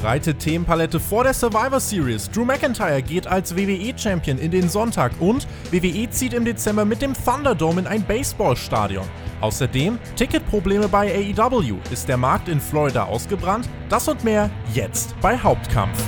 breite Themenpalette vor der Survivor Series. Drew McIntyre geht als WWE-Champion in den Sonntag und WWE zieht im Dezember mit dem Thunderdome in ein Baseballstadion. Außerdem Ticketprobleme bei AEW. Ist der Markt in Florida ausgebrannt? Das und mehr jetzt bei Hauptkampf.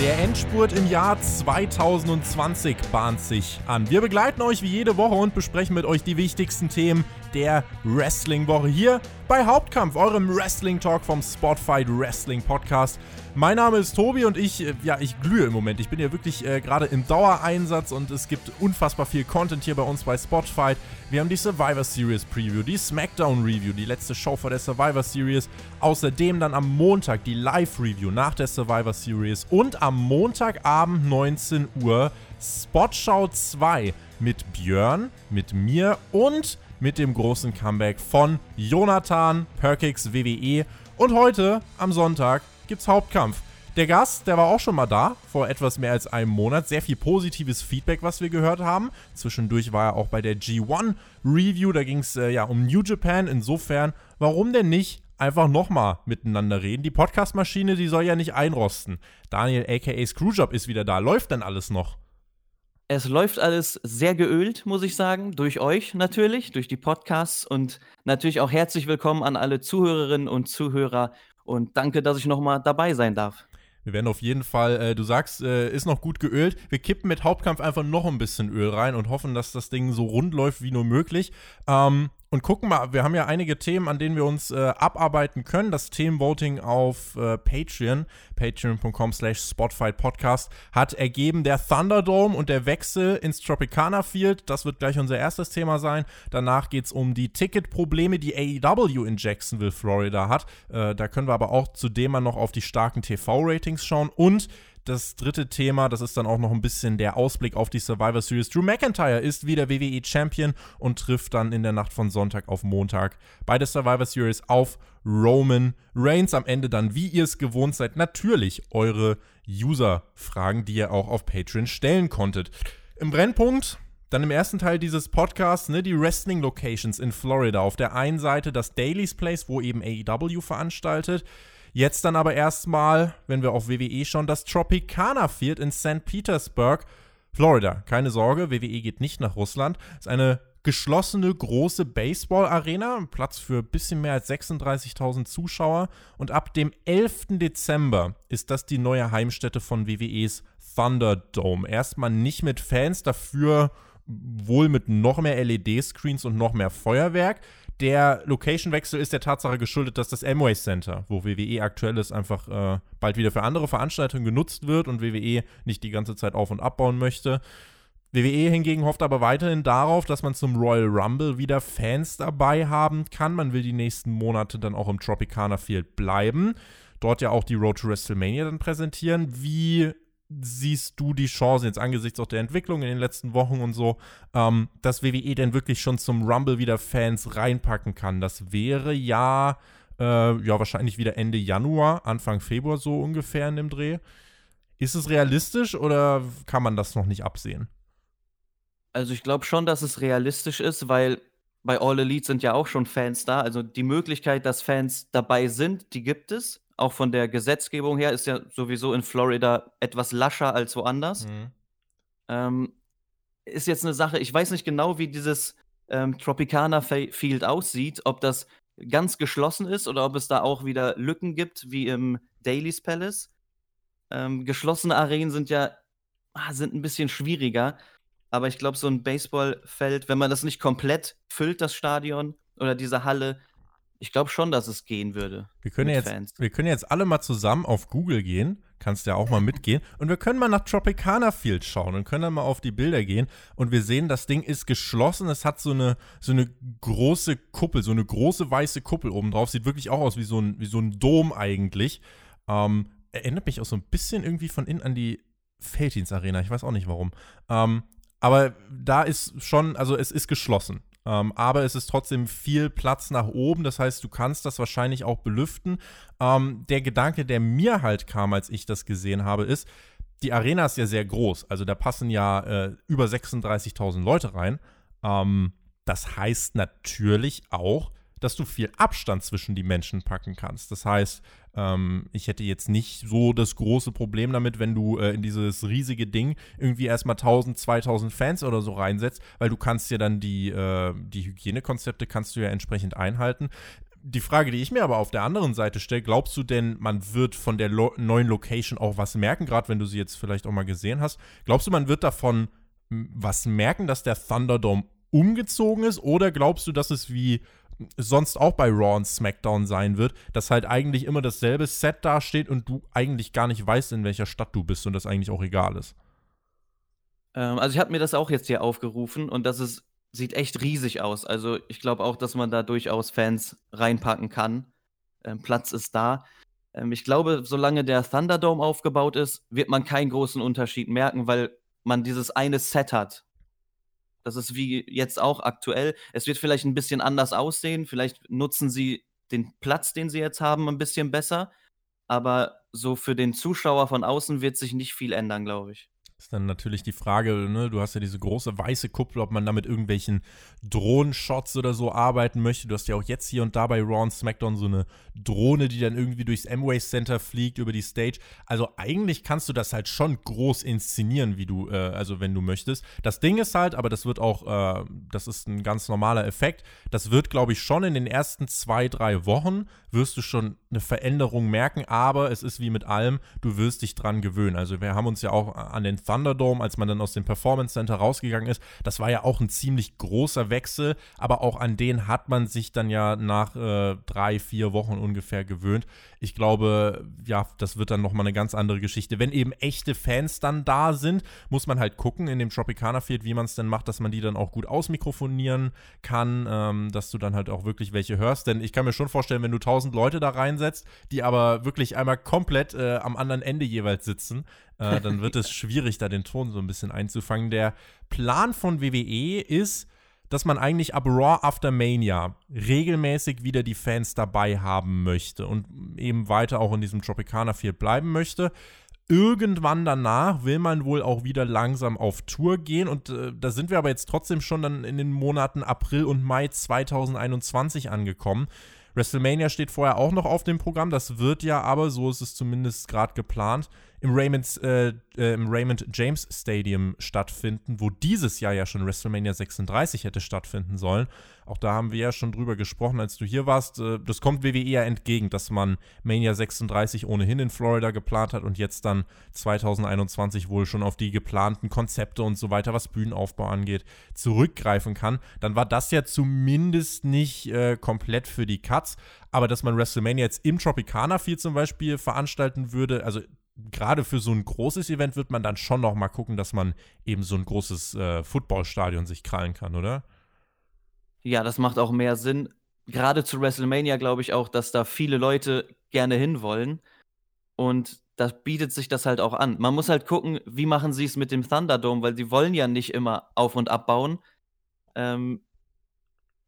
Der Endspurt im Jahr 2020 bahnt sich an. Wir begleiten euch wie jede Woche und besprechen mit euch die wichtigsten Themen der Wrestling-Woche hier bei Hauptkampf, eurem Wrestling-Talk vom Spotfight Wrestling Podcast. Mein Name ist Tobi und ich, äh, ja, ich glühe im Moment. Ich bin ja wirklich äh, gerade im Dauereinsatz und es gibt unfassbar viel Content hier bei uns bei Spotfight. Wir haben die Survivor Series Preview, die SmackDown Review, die letzte Show vor der Survivor Series. Außerdem dann am Montag die Live Review nach der Survivor Series und am Montagabend 19 Uhr Spotschau 2 mit Björn, mit mir und mit dem großen Comeback von Jonathan Perkix WWE. Und heute, am Sonntag, gibt's Hauptkampf. Der Gast, der war auch schon mal da, vor etwas mehr als einem Monat. Sehr viel positives Feedback, was wir gehört haben. Zwischendurch war er auch bei der G1 Review, da ging es äh, ja um New Japan. Insofern, warum denn nicht einfach nochmal miteinander reden? Die Podcast-Maschine, die soll ja nicht einrosten. Daniel aka Screwjob ist wieder da. Läuft denn alles noch? Es läuft alles sehr geölt, muss ich sagen, durch euch natürlich, durch die Podcasts und natürlich auch herzlich willkommen an alle Zuhörerinnen und Zuhörer und danke, dass ich nochmal dabei sein darf. Wir werden auf jeden Fall, äh, du sagst, äh, ist noch gut geölt. Wir kippen mit Hauptkampf einfach noch ein bisschen Öl rein und hoffen, dass das Ding so rund läuft wie nur möglich. Ähm, und gucken mal, wir haben ja einige Themen, an denen wir uns äh, abarbeiten können. Das Themenvoting auf äh, Patreon, patreon.com slash Podcast, hat ergeben der Thunderdome und der Wechsel ins Tropicana Field. Das wird gleich unser erstes Thema sein. Danach geht es um die Ticketprobleme, die AEW in Jacksonville, Florida hat. Äh, da können wir aber auch zudem mal noch auf die starken TV-Ratings schauen. Und das dritte Thema, das ist dann auch noch ein bisschen der Ausblick auf die Survivor Series. Drew McIntyre ist wieder WWE Champion und trifft dann in der Nacht von Sonntag auf Montag bei der Survivor Series auf Roman Reigns. Am Ende dann, wie ihr es gewohnt seid, natürlich eure User-Fragen, die ihr auch auf Patreon stellen konntet. Im Brennpunkt dann im ersten Teil dieses Podcasts, ne, die Wrestling Locations in Florida. Auf der einen Seite das Daily's Place, wo eben AEW veranstaltet. Jetzt dann aber erstmal, wenn wir auf WWE schon, das Tropicana Field in St. Petersburg, Florida. Keine Sorge, WWE geht nicht nach Russland. Ist eine geschlossene große Baseball-Arena, Platz für ein bisschen mehr als 36.000 Zuschauer. Und ab dem 11. Dezember ist das die neue Heimstätte von WWEs Thunderdome. Erstmal nicht mit Fans, dafür wohl mit noch mehr LED-Screens und noch mehr Feuerwerk. Der Location-Wechsel ist der Tatsache geschuldet, dass das Amway Center, wo WWE aktuell ist, einfach äh, bald wieder für andere Veranstaltungen genutzt wird und WWE nicht die ganze Zeit auf- und abbauen möchte. WWE hingegen hofft aber weiterhin darauf, dass man zum Royal Rumble wieder Fans dabei haben kann. Man will die nächsten Monate dann auch im Tropicana Field bleiben. Dort ja auch die Road to WrestleMania dann präsentieren. Wie siehst du die Chance jetzt angesichts auch der Entwicklung in den letzten Wochen und so, ähm, dass WWE denn wirklich schon zum Rumble wieder Fans reinpacken kann? Das wäre ja, äh, ja wahrscheinlich wieder Ende Januar, Anfang Februar so ungefähr in dem Dreh. Ist es realistisch oder kann man das noch nicht absehen? Also ich glaube schon, dass es realistisch ist, weil bei All Elite sind ja auch schon Fans da. Also die Möglichkeit, dass Fans dabei sind, die gibt es auch von der Gesetzgebung her ist ja sowieso in Florida etwas lascher als woanders. Mhm. Ähm, ist jetzt eine Sache, ich weiß nicht genau, wie dieses ähm, Tropicana Field aussieht, ob das ganz geschlossen ist oder ob es da auch wieder Lücken gibt, wie im Daily's Palace. Ähm, geschlossene Arenen sind ja ah, sind ein bisschen schwieriger, aber ich glaube, so ein Baseballfeld, wenn man das nicht komplett füllt, das Stadion oder diese Halle, ich glaube schon, dass es gehen würde. Wir können, jetzt, Fans. wir können jetzt alle mal zusammen auf Google gehen. Kannst ja auch mal mitgehen. Und wir können mal nach Tropicana Field schauen und können dann mal auf die Bilder gehen. Und wir sehen, das Ding ist geschlossen. Es hat so eine, so eine große Kuppel, so eine große weiße Kuppel oben drauf. Sieht wirklich auch aus wie so ein, wie so ein Dom eigentlich. Ähm, erinnert mich auch so ein bisschen irgendwie von innen an die Felddienst Arena. Ich weiß auch nicht warum. Ähm, aber da ist schon, also es ist geschlossen. Ähm, aber es ist trotzdem viel Platz nach oben. Das heißt, du kannst das wahrscheinlich auch belüften. Ähm, der Gedanke, der mir halt kam, als ich das gesehen habe, ist, die Arena ist ja sehr groß. Also da passen ja äh, über 36.000 Leute rein. Ähm, das heißt natürlich auch, dass du viel Abstand zwischen die Menschen packen kannst. Das heißt, ähm, ich hätte jetzt nicht so das große Problem damit, wenn du äh, in dieses riesige Ding irgendwie erstmal 1000, 2000 Fans oder so reinsetzt, weil du kannst ja dann die, äh, die Hygienekonzepte kannst du ja entsprechend einhalten. Die Frage, die ich mir aber auf der anderen Seite stelle, glaubst du denn, man wird von der Lo neuen Location auch was merken, gerade wenn du sie jetzt vielleicht auch mal gesehen hast? Glaubst du, man wird davon was merken, dass der Thunderdome umgezogen ist? Oder glaubst du, dass es wie sonst auch bei Raw und SmackDown sein wird, dass halt eigentlich immer dasselbe Set dasteht und du eigentlich gar nicht weißt, in welcher Stadt du bist und das eigentlich auch egal ist. Ähm, also ich habe mir das auch jetzt hier aufgerufen und das ist, sieht echt riesig aus. Also ich glaube auch, dass man da durchaus Fans reinpacken kann. Ähm, Platz ist da. Ähm, ich glaube, solange der Thunderdome aufgebaut ist, wird man keinen großen Unterschied merken, weil man dieses eine Set hat das ist wie jetzt auch aktuell. Es wird vielleicht ein bisschen anders aussehen. Vielleicht nutzen sie den Platz, den sie jetzt haben, ein bisschen besser. Aber so für den Zuschauer von außen wird sich nicht viel ändern, glaube ich. Ist dann natürlich die Frage, ne, du hast ja diese große weiße Kuppel, ob man da mit irgendwelchen Drohnenshots oder so arbeiten möchte. Du hast ja auch jetzt hier und da bei Raw und SmackDown so eine Drohne, die dann irgendwie durchs Amway Center fliegt über die Stage. Also eigentlich kannst du das halt schon groß inszenieren, wie du, äh, also wenn du möchtest. Das Ding ist halt, aber das wird auch, äh, das ist ein ganz normaler Effekt. Das wird, glaube ich, schon in den ersten zwei, drei Wochen wirst du schon eine Veränderung merken, aber es ist wie mit allem, du wirst dich dran gewöhnen. Also wir haben uns ja auch an den Thunderdome, als man dann aus dem Performance Center rausgegangen ist, das war ja auch ein ziemlich großer Wechsel, aber auch an den hat man sich dann ja nach äh, drei, vier Wochen ungefähr gewöhnt. Ich glaube, ja, das wird dann nochmal eine ganz andere Geschichte. Wenn eben echte Fans dann da sind, muss man halt gucken in dem Tropicana Field, wie man es denn macht, dass man die dann auch gut ausmikrofonieren kann, ähm, dass du dann halt auch wirklich welche hörst. Denn ich kann mir schon vorstellen, wenn du tausend Leute da reinsetzt, die aber wirklich einmal komplett äh, am anderen Ende jeweils sitzen, äh, dann wird es schwierig, da den Ton so ein bisschen einzufangen. Der Plan von WWE ist, dass man eigentlich ab Raw After Mania regelmäßig wieder die Fans dabei haben möchte und eben weiter auch in diesem Tropicana Field bleiben möchte. Irgendwann danach will man wohl auch wieder langsam auf Tour gehen und äh, da sind wir aber jetzt trotzdem schon dann in den Monaten April und Mai 2021 angekommen. WrestleMania steht vorher auch noch auf dem Programm. Das wird ja aber, so ist es zumindest gerade geplant, im Raymond, äh, äh, im Raymond James Stadium stattfinden, wo dieses Jahr ja schon WrestleMania 36 hätte stattfinden sollen. Auch da haben wir ja schon drüber gesprochen, als du hier warst. Äh, das kommt WWE ja entgegen, dass man Mania 36 ohnehin in Florida geplant hat und jetzt dann 2021 wohl schon auf die geplanten Konzepte und so weiter, was Bühnenaufbau angeht, zurückgreifen kann. Dann war das ja zumindest nicht äh, komplett für die Cuts. Aber dass man WrestleMania jetzt im Tropicana Field zum Beispiel veranstalten würde, also gerade für so ein großes Event wird man dann schon noch mal gucken, dass man eben so ein großes äh, Footballstadion sich krallen kann, oder? Ja, das macht auch mehr Sinn. Gerade zu WrestleMania glaube ich auch, dass da viele Leute gerne hinwollen. Und da bietet sich das halt auch an. Man muss halt gucken, wie machen sie es mit dem Thunderdome, weil sie wollen ja nicht immer auf- und abbauen. Ähm,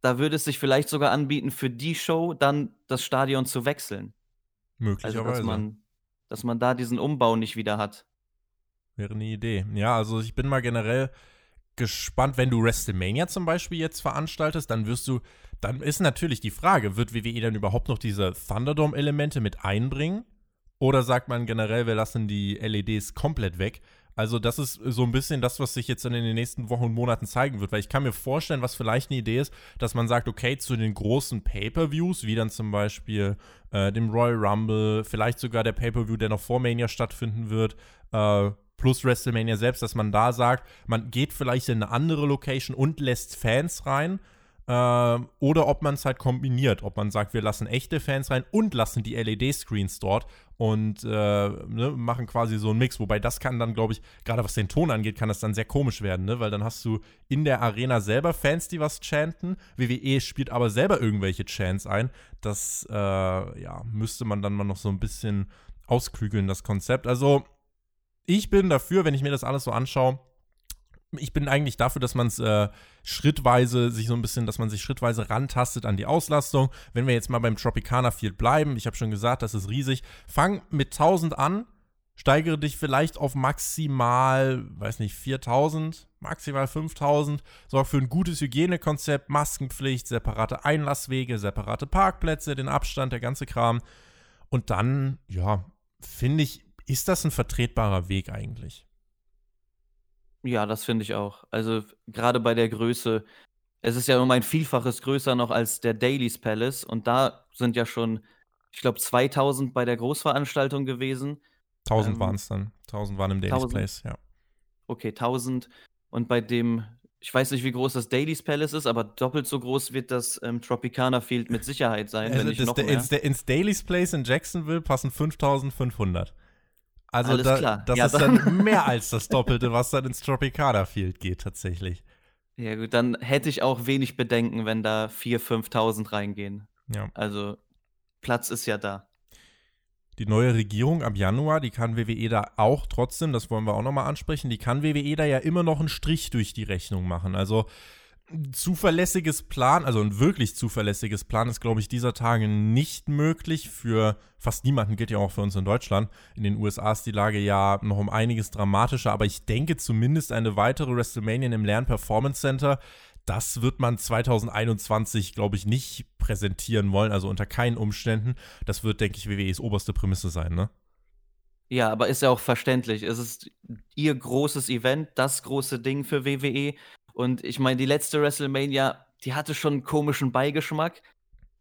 da würde es sich vielleicht sogar anbieten, für die Show dann das Stadion zu wechseln. Möglicherweise. Also, dass man dass man da diesen Umbau nicht wieder hat. Wäre eine Idee. Ja, also ich bin mal generell gespannt, wenn du WrestleMania zum Beispiel jetzt veranstaltest, dann wirst du, dann ist natürlich die Frage, wird WWE dann überhaupt noch diese Thunderdome-Elemente mit einbringen? Oder sagt man generell, wir lassen die LEDs komplett weg? Also, das ist so ein bisschen das, was sich jetzt dann in den nächsten Wochen und Monaten zeigen wird, weil ich kann mir vorstellen, was vielleicht eine Idee ist, dass man sagt, okay, zu den großen Pay-Per-Views, wie dann zum Beispiel äh, dem Royal Rumble, vielleicht sogar der Pay-Per-View, der noch vor Mania stattfinden wird, äh, plus WrestleMania selbst, dass man da sagt, man geht vielleicht in eine andere Location und lässt Fans rein oder ob man es halt kombiniert, ob man sagt, wir lassen echte Fans rein und lassen die LED-Screens dort und äh, ne, machen quasi so einen Mix. Wobei das kann dann, glaube ich, gerade was den Ton angeht, kann das dann sehr komisch werden, ne? weil dann hast du in der Arena selber Fans, die was chanten. WWE spielt aber selber irgendwelche Chants ein. Das äh, ja, müsste man dann mal noch so ein bisschen ausklügeln, das Konzept. Also, ich bin dafür, wenn ich mir das alles so anschaue, ich bin eigentlich dafür, dass man es äh, schrittweise sich so ein bisschen, dass man sich schrittweise rantastet an die Auslastung. Wenn wir jetzt mal beim Tropicana Field bleiben, ich habe schon gesagt, das ist riesig. Fang mit 1000 an, steigere dich vielleicht auf maximal, weiß nicht, 4000, maximal 5000, sorg für ein gutes Hygienekonzept, Maskenpflicht, separate Einlasswege, separate Parkplätze, den Abstand, der ganze Kram. Und dann, ja, finde ich, ist das ein vertretbarer Weg eigentlich? Ja, das finde ich auch. Also gerade bei der Größe, es ist ja um ein Vielfaches größer noch als der Daily's Palace und da sind ja schon, ich glaube, 2000 bei der Großveranstaltung gewesen. 1000 ähm, waren es dann. 1000 waren im Daily's 1000. Place, ja. Okay, 1000 und bei dem, ich weiß nicht, wie groß das Daily's Palace ist, aber doppelt so groß wird das ähm, Tropicana Field mit Sicherheit sein, also wenn nicht noch mehr. Ins, ins Daily's Place in Jacksonville passen 5500. Also da, das ja, ist dann, dann mehr als das Doppelte, was dann ins Tropicana Field geht tatsächlich. Ja gut, dann hätte ich auch wenig Bedenken, wenn da 4.000, 5.000 reingehen. Ja. Also Platz ist ja da. Die neue Regierung ab Januar, die kann WWE da auch trotzdem, das wollen wir auch nochmal ansprechen, die kann WWE da ja immer noch einen Strich durch die Rechnung machen. Also zuverlässiges Plan, also ein wirklich zuverlässiges Plan ist, glaube ich, dieser Tage nicht möglich. Für fast niemanden gilt ja auch für uns in Deutschland. In den USA ist die Lage ja noch um einiges dramatischer, aber ich denke zumindest eine weitere WrestleMania im Lern Performance Center. Das wird man 2021, glaube ich, nicht präsentieren wollen, also unter keinen Umständen. Das wird, denke ich, WWEs oberste Prämisse sein, ne? Ja, aber ist ja auch verständlich. Es ist ihr großes Event, das große Ding für WWE. Und ich meine, die letzte WrestleMania, die hatte schon einen komischen Beigeschmack.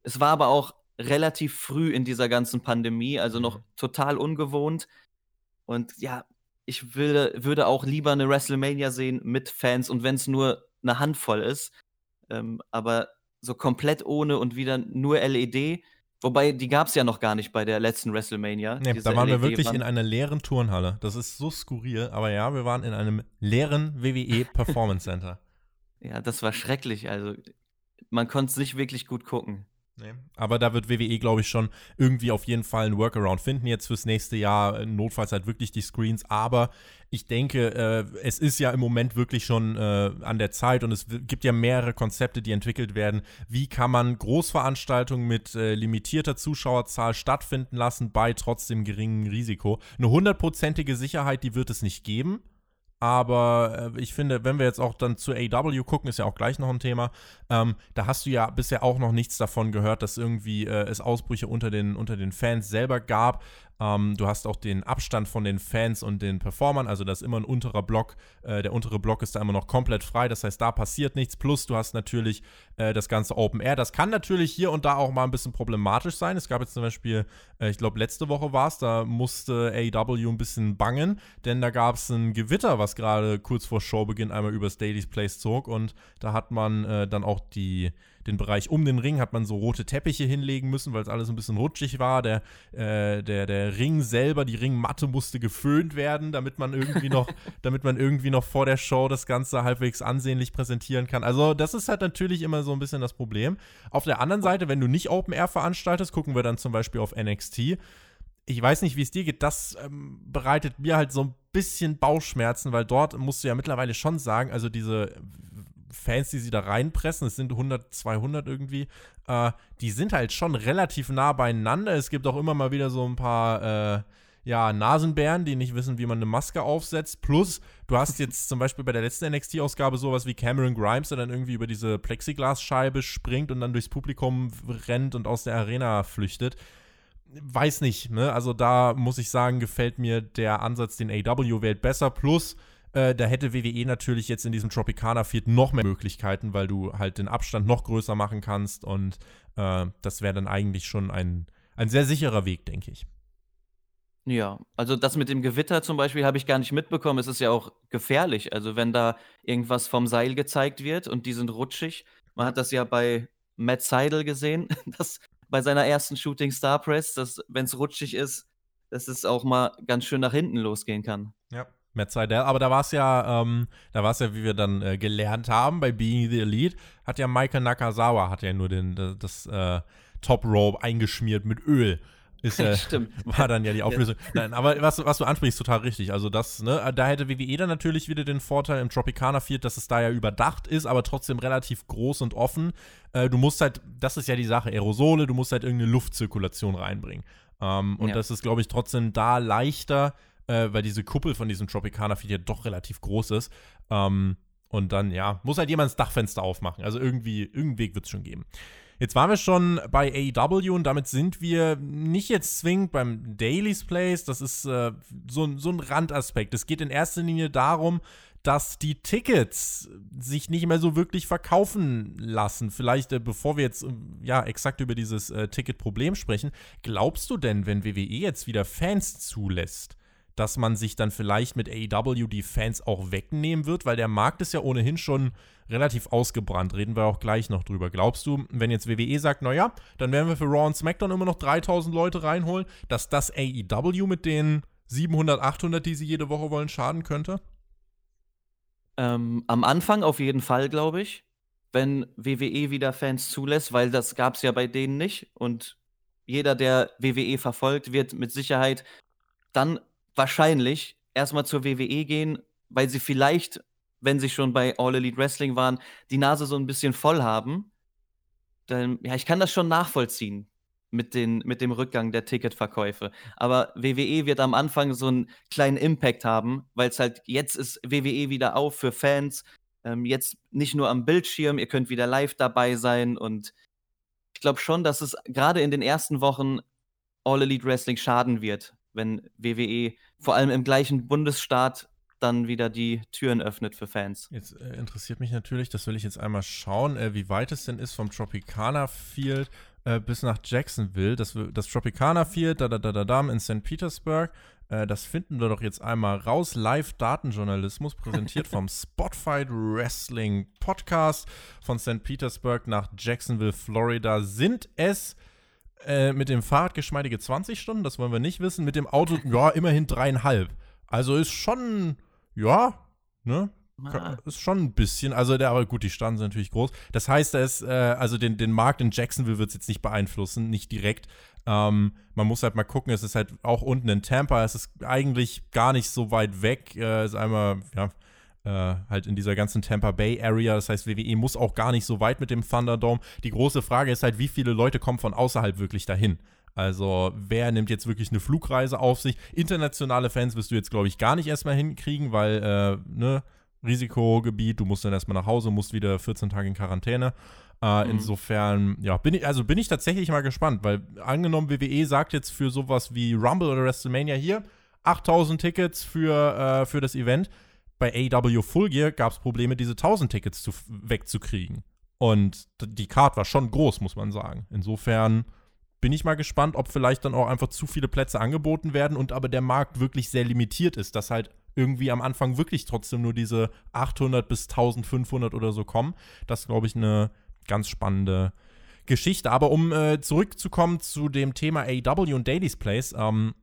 Es war aber auch relativ früh in dieser ganzen Pandemie, also noch mhm. total ungewohnt. Und ja, ich will, würde auch lieber eine WrestleMania sehen mit Fans und wenn es nur eine Handvoll ist. Ähm, aber so komplett ohne und wieder nur LED. Wobei, die gab es ja noch gar nicht bei der letzten WrestleMania. Nee, da waren wir wirklich in einer leeren Turnhalle. Das ist so skurril, aber ja, wir waren in einem leeren WWE Performance Center. Ja, das war schrecklich. Also, man konnte es nicht wirklich gut gucken. Nee. Aber da wird WWE, glaube ich, schon irgendwie auf jeden Fall einen Workaround finden jetzt fürs nächste Jahr. Notfalls halt wirklich die Screens. Aber ich denke, äh, es ist ja im Moment wirklich schon äh, an der Zeit und es gibt ja mehrere Konzepte, die entwickelt werden. Wie kann man Großveranstaltungen mit äh, limitierter Zuschauerzahl stattfinden lassen bei trotzdem geringem Risiko? Eine hundertprozentige Sicherheit, die wird es nicht geben. Aber äh, ich finde, wenn wir jetzt auch dann zu AW gucken, ist ja auch gleich noch ein Thema, ähm, da hast du ja bisher auch noch nichts davon gehört, dass irgendwie äh, es Ausbrüche unter den, unter den Fans selber gab. Ähm, du hast auch den Abstand von den Fans und den Performern, also da ist immer ein unterer Block. Äh, der untere Block ist da immer noch komplett frei, das heißt, da passiert nichts. Plus, du hast natürlich äh, das ganze Open Air. Das kann natürlich hier und da auch mal ein bisschen problematisch sein. Es gab jetzt zum Beispiel, äh, ich glaube, letzte Woche war es, da musste AEW ein bisschen bangen, denn da gab es ein Gewitter, was gerade kurz vor Showbeginn einmal übers Daily's Place zog und da hat man äh, dann auch die den Bereich um den Ring hat man so rote Teppiche hinlegen müssen, weil es alles ein bisschen rutschig war. Der, äh, der, der Ring selber, die Ringmatte musste geföhnt werden, damit man irgendwie noch, damit man irgendwie noch vor der Show das Ganze halbwegs ansehnlich präsentieren kann. Also, das ist halt natürlich immer so ein bisschen das Problem. Auf der anderen Seite, wenn du nicht Open Air veranstaltest, gucken wir dann zum Beispiel auf NXT ich weiß nicht, wie es dir geht, das ähm, bereitet mir halt so ein bisschen Bauchschmerzen, weil dort musst du ja mittlerweile schon sagen, also diese Fans, die sie da reinpressen, es sind 100, 200 irgendwie, äh, die sind halt schon relativ nah beieinander. Es gibt auch immer mal wieder so ein paar, äh, ja, Nasenbären, die nicht wissen, wie man eine Maske aufsetzt. Plus, du hast jetzt zum Beispiel bei der letzten NXT-Ausgabe sowas wie Cameron Grimes, der dann irgendwie über diese Plexiglasscheibe springt und dann durchs Publikum rennt und aus der Arena flüchtet. Weiß nicht, ne? Also da muss ich sagen, gefällt mir der Ansatz, den AW wählt, besser. Plus, äh, da hätte WWE natürlich jetzt in diesem Tropicana Field noch mehr Möglichkeiten, weil du halt den Abstand noch größer machen kannst und äh, das wäre dann eigentlich schon ein, ein sehr sicherer Weg, denke ich. Ja, also das mit dem Gewitter zum Beispiel habe ich gar nicht mitbekommen. Es ist ja auch gefährlich. Also wenn da irgendwas vom Seil gezeigt wird und die sind rutschig. Man hat das ja bei Matt Seidel gesehen, dass bei seiner ersten Shooting Star Press, dass wenn es rutschig ist, dass es auch mal ganz schön nach hinten losgehen kann. Ja. Matt Seidel. Aber da war es ja, ähm, da war es ja, wie wir dann äh, gelernt haben, bei Being the Elite, hat ja Michael Nakazawa, hat ja nur den, das, das äh, Top Rope eingeschmiert mit Öl. ist ja, Stimmt. war dann ja die Auflösung. Nein, aber was, was du ansprichst, total richtig. Also das, ne, da hätte WWE dann natürlich wieder den Vorteil im Tropicana Field, dass es da ja überdacht ist, aber trotzdem relativ groß und offen. Äh, du musst halt, das ist ja die Sache, Aerosole, du musst halt irgendeine Luftzirkulation reinbringen. Ähm, und ja. das ist, glaube ich, trotzdem da leichter, äh, weil diese Kuppel von diesem Tropicana Field ja doch relativ groß ist. Ähm, und dann, ja, muss halt jemand das Dachfenster aufmachen. Also irgendwie, irgendeinen Weg wird es schon geben. Jetzt waren wir schon bei AEW und damit sind wir nicht jetzt zwingend beim Daily's Place. Das ist äh, so, so ein Randaspekt. Es geht in erster Linie darum, dass die Tickets sich nicht mehr so wirklich verkaufen lassen. Vielleicht, äh, bevor wir jetzt äh, ja exakt über dieses äh, Ticketproblem sprechen, glaubst du denn, wenn WWE jetzt wieder Fans zulässt, dass man sich dann vielleicht mit AEW die Fans auch wegnehmen wird, weil der Markt ist ja ohnehin schon relativ ausgebrannt. Reden wir auch gleich noch drüber. Glaubst du, wenn jetzt WWE sagt, naja, dann werden wir für Raw und SmackDown immer noch 3000 Leute reinholen, dass das AEW mit den 700, 800, die sie jede Woche wollen, schaden könnte? Ähm, am Anfang auf jeden Fall, glaube ich, wenn WWE wieder Fans zulässt, weil das gab es ja bei denen nicht. Und jeder, der WWE verfolgt, wird mit Sicherheit dann wahrscheinlich erstmal zur WWE gehen, weil sie vielleicht wenn sie schon bei All Elite Wrestling waren, die Nase so ein bisschen voll haben. Dann, ja, ich kann das schon nachvollziehen mit, den, mit dem Rückgang der Ticketverkäufe. Aber WWE wird am Anfang so einen kleinen Impact haben, weil es halt jetzt ist WWE wieder auf für Fans. Ähm, jetzt nicht nur am Bildschirm, ihr könnt wieder live dabei sein. Und ich glaube schon, dass es gerade in den ersten Wochen All Elite Wrestling schaden wird, wenn WWE vor allem im gleichen Bundesstaat dann wieder die Türen öffnet für Fans. Jetzt äh, interessiert mich natürlich, das will ich jetzt einmal schauen, äh, wie weit es denn ist vom Tropicana Field äh, bis nach Jacksonville. Das, das Tropicana Field, da da da da da in St. Petersburg. Äh, das finden wir doch jetzt einmal raus. Live-Datenjournalismus, präsentiert vom Spotfight Wrestling Podcast von St. Petersburg nach Jacksonville, Florida. Sind es äh, mit dem Fahrrad geschmeidige 20 Stunden? Das wollen wir nicht wissen. Mit dem Auto, ja, immerhin dreieinhalb. Also ist schon ja, ne? Ah. Ist schon ein bisschen, also der, aber gut, die Staaten sind natürlich groß. Das heißt, es, äh, also den, den Markt in Jacksonville wird es jetzt nicht beeinflussen, nicht direkt. Ähm, man muss halt mal gucken, es ist halt auch unten in Tampa, es ist eigentlich gar nicht so weit weg. Äh, ist einmal, ja, äh, halt in dieser ganzen Tampa Bay Area. Das heißt, WWE muss auch gar nicht so weit mit dem Thunderdome. Die große Frage ist halt, wie viele Leute kommen von außerhalb wirklich dahin? Also, wer nimmt jetzt wirklich eine Flugreise auf sich? Internationale Fans wirst du jetzt, glaube ich, gar nicht erstmal hinkriegen, weil, äh, ne, Risikogebiet, du musst dann erstmal nach Hause, musst wieder 14 Tage in Quarantäne. Äh, mhm. Insofern, ja, bin ich, also bin ich tatsächlich mal gespannt, weil angenommen, WWE sagt jetzt für sowas wie Rumble oder WrestleMania hier 8000 Tickets für, äh, für das Event. Bei AW Full Gear gab es Probleme, diese 1000 Tickets zu, wegzukriegen. Und die Card war schon groß, muss man sagen. Insofern bin ich mal gespannt, ob vielleicht dann auch einfach zu viele Plätze angeboten werden und aber der Markt wirklich sehr limitiert ist, dass halt irgendwie am Anfang wirklich trotzdem nur diese 800 bis 1500 oder so kommen. Das glaube ich, eine ganz spannende Geschichte. Aber um äh, zurückzukommen zu dem Thema AW und Daily's Place, ähm,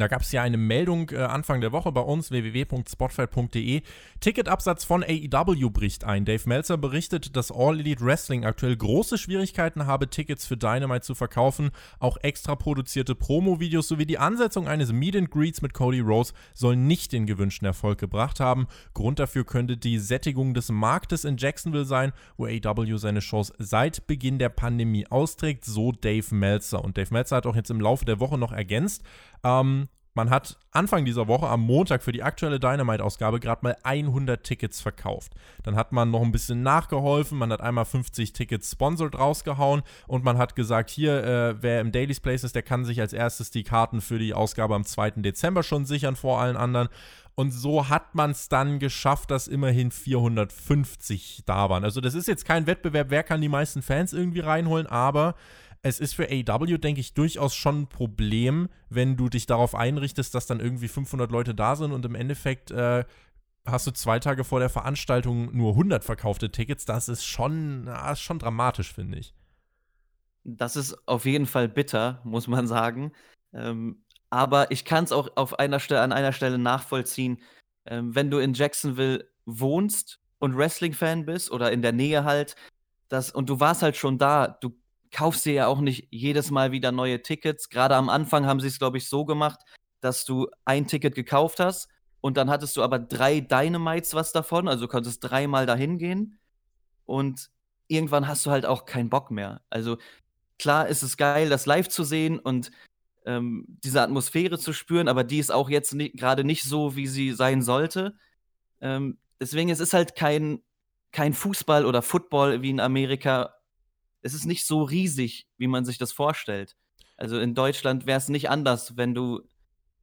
da gab es ja eine Meldung äh, Anfang der Woche bei uns, www.spotfight.de. Ticketabsatz von AEW bricht ein. Dave Meltzer berichtet, dass All Elite Wrestling aktuell große Schwierigkeiten habe, Tickets für Dynamite zu verkaufen. Auch extra produzierte Promo-Videos sowie die Ansetzung eines Meet and Greets mit Cody Rose sollen nicht den gewünschten Erfolg gebracht haben. Grund dafür könnte die Sättigung des Marktes in Jacksonville sein, wo AEW seine Shows seit Beginn der Pandemie austrägt, so Dave Meltzer. Und Dave Meltzer hat auch jetzt im Laufe der Woche noch ergänzt, ähm, man hat Anfang dieser Woche am Montag für die aktuelle Dynamite-Ausgabe gerade mal 100 Tickets verkauft. Dann hat man noch ein bisschen nachgeholfen, man hat einmal 50 Tickets sponsored rausgehauen und man hat gesagt, hier, äh, wer im Daily's Place ist, der kann sich als erstes die Karten für die Ausgabe am 2. Dezember schon sichern vor allen anderen. Und so hat man es dann geschafft, dass immerhin 450 da waren. Also das ist jetzt kein Wettbewerb, wer kann die meisten Fans irgendwie reinholen, aber es ist für AW, denke ich, durchaus schon ein Problem, wenn du dich darauf einrichtest, dass dann irgendwie 500 Leute da sind und im Endeffekt äh, hast du zwei Tage vor der Veranstaltung nur 100 verkaufte Tickets. Das ist schon, na, ist schon dramatisch, finde ich. Das ist auf jeden Fall bitter, muss man sagen. Ähm, aber ich kann es auch auf einer an einer Stelle nachvollziehen. Ähm, wenn du in Jacksonville wohnst und Wrestling-Fan bist oder in der Nähe halt, das, und du warst halt schon da, du kaufst dir ja auch nicht jedes Mal wieder neue Tickets. Gerade am Anfang haben sie es, glaube ich, so gemacht, dass du ein Ticket gekauft hast und dann hattest du aber drei Dynamites was davon, also du konntest dreimal dahin gehen und irgendwann hast du halt auch keinen Bock mehr. Also klar ist es geil, das live zu sehen und ähm, diese Atmosphäre zu spüren, aber die ist auch jetzt gerade nicht so, wie sie sein sollte. Ähm, deswegen es ist halt kein, kein Fußball oder Football wie in Amerika. Es ist nicht so riesig, wie man sich das vorstellt. Also in Deutschland wäre es nicht anders, wenn du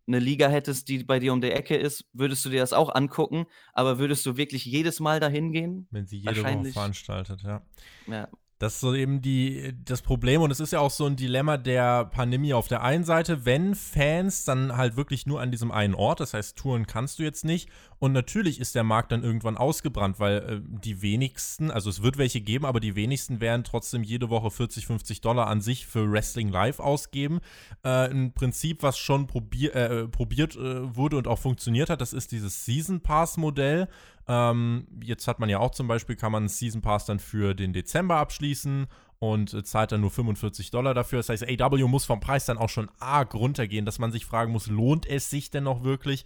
eine Liga hättest, die bei dir um die Ecke ist, würdest du dir das auch angucken, aber würdest du wirklich jedes Mal dahin gehen? Wenn sie jede Woche veranstaltet, ja. Ja, das ist so eben die, das Problem und es ist ja auch so ein Dilemma der Pandemie auf der einen Seite, wenn Fans dann halt wirklich nur an diesem einen Ort, das heißt Touren kannst du jetzt nicht und natürlich ist der Markt dann irgendwann ausgebrannt, weil äh, die wenigsten, also es wird welche geben, aber die wenigsten werden trotzdem jede Woche 40, 50 Dollar an sich für Wrestling Live ausgeben. Äh, ein Prinzip, was schon probier, äh, probiert äh, wurde und auch funktioniert hat, das ist dieses Season Pass Modell. Ähm, jetzt hat man ja auch zum Beispiel, kann man Season Pass dann für den Dezember abschließen und äh, zahlt dann nur 45 Dollar dafür. Das heißt, AW muss vom Preis dann auch schon arg runtergehen, dass man sich fragen muss, lohnt es sich denn noch wirklich?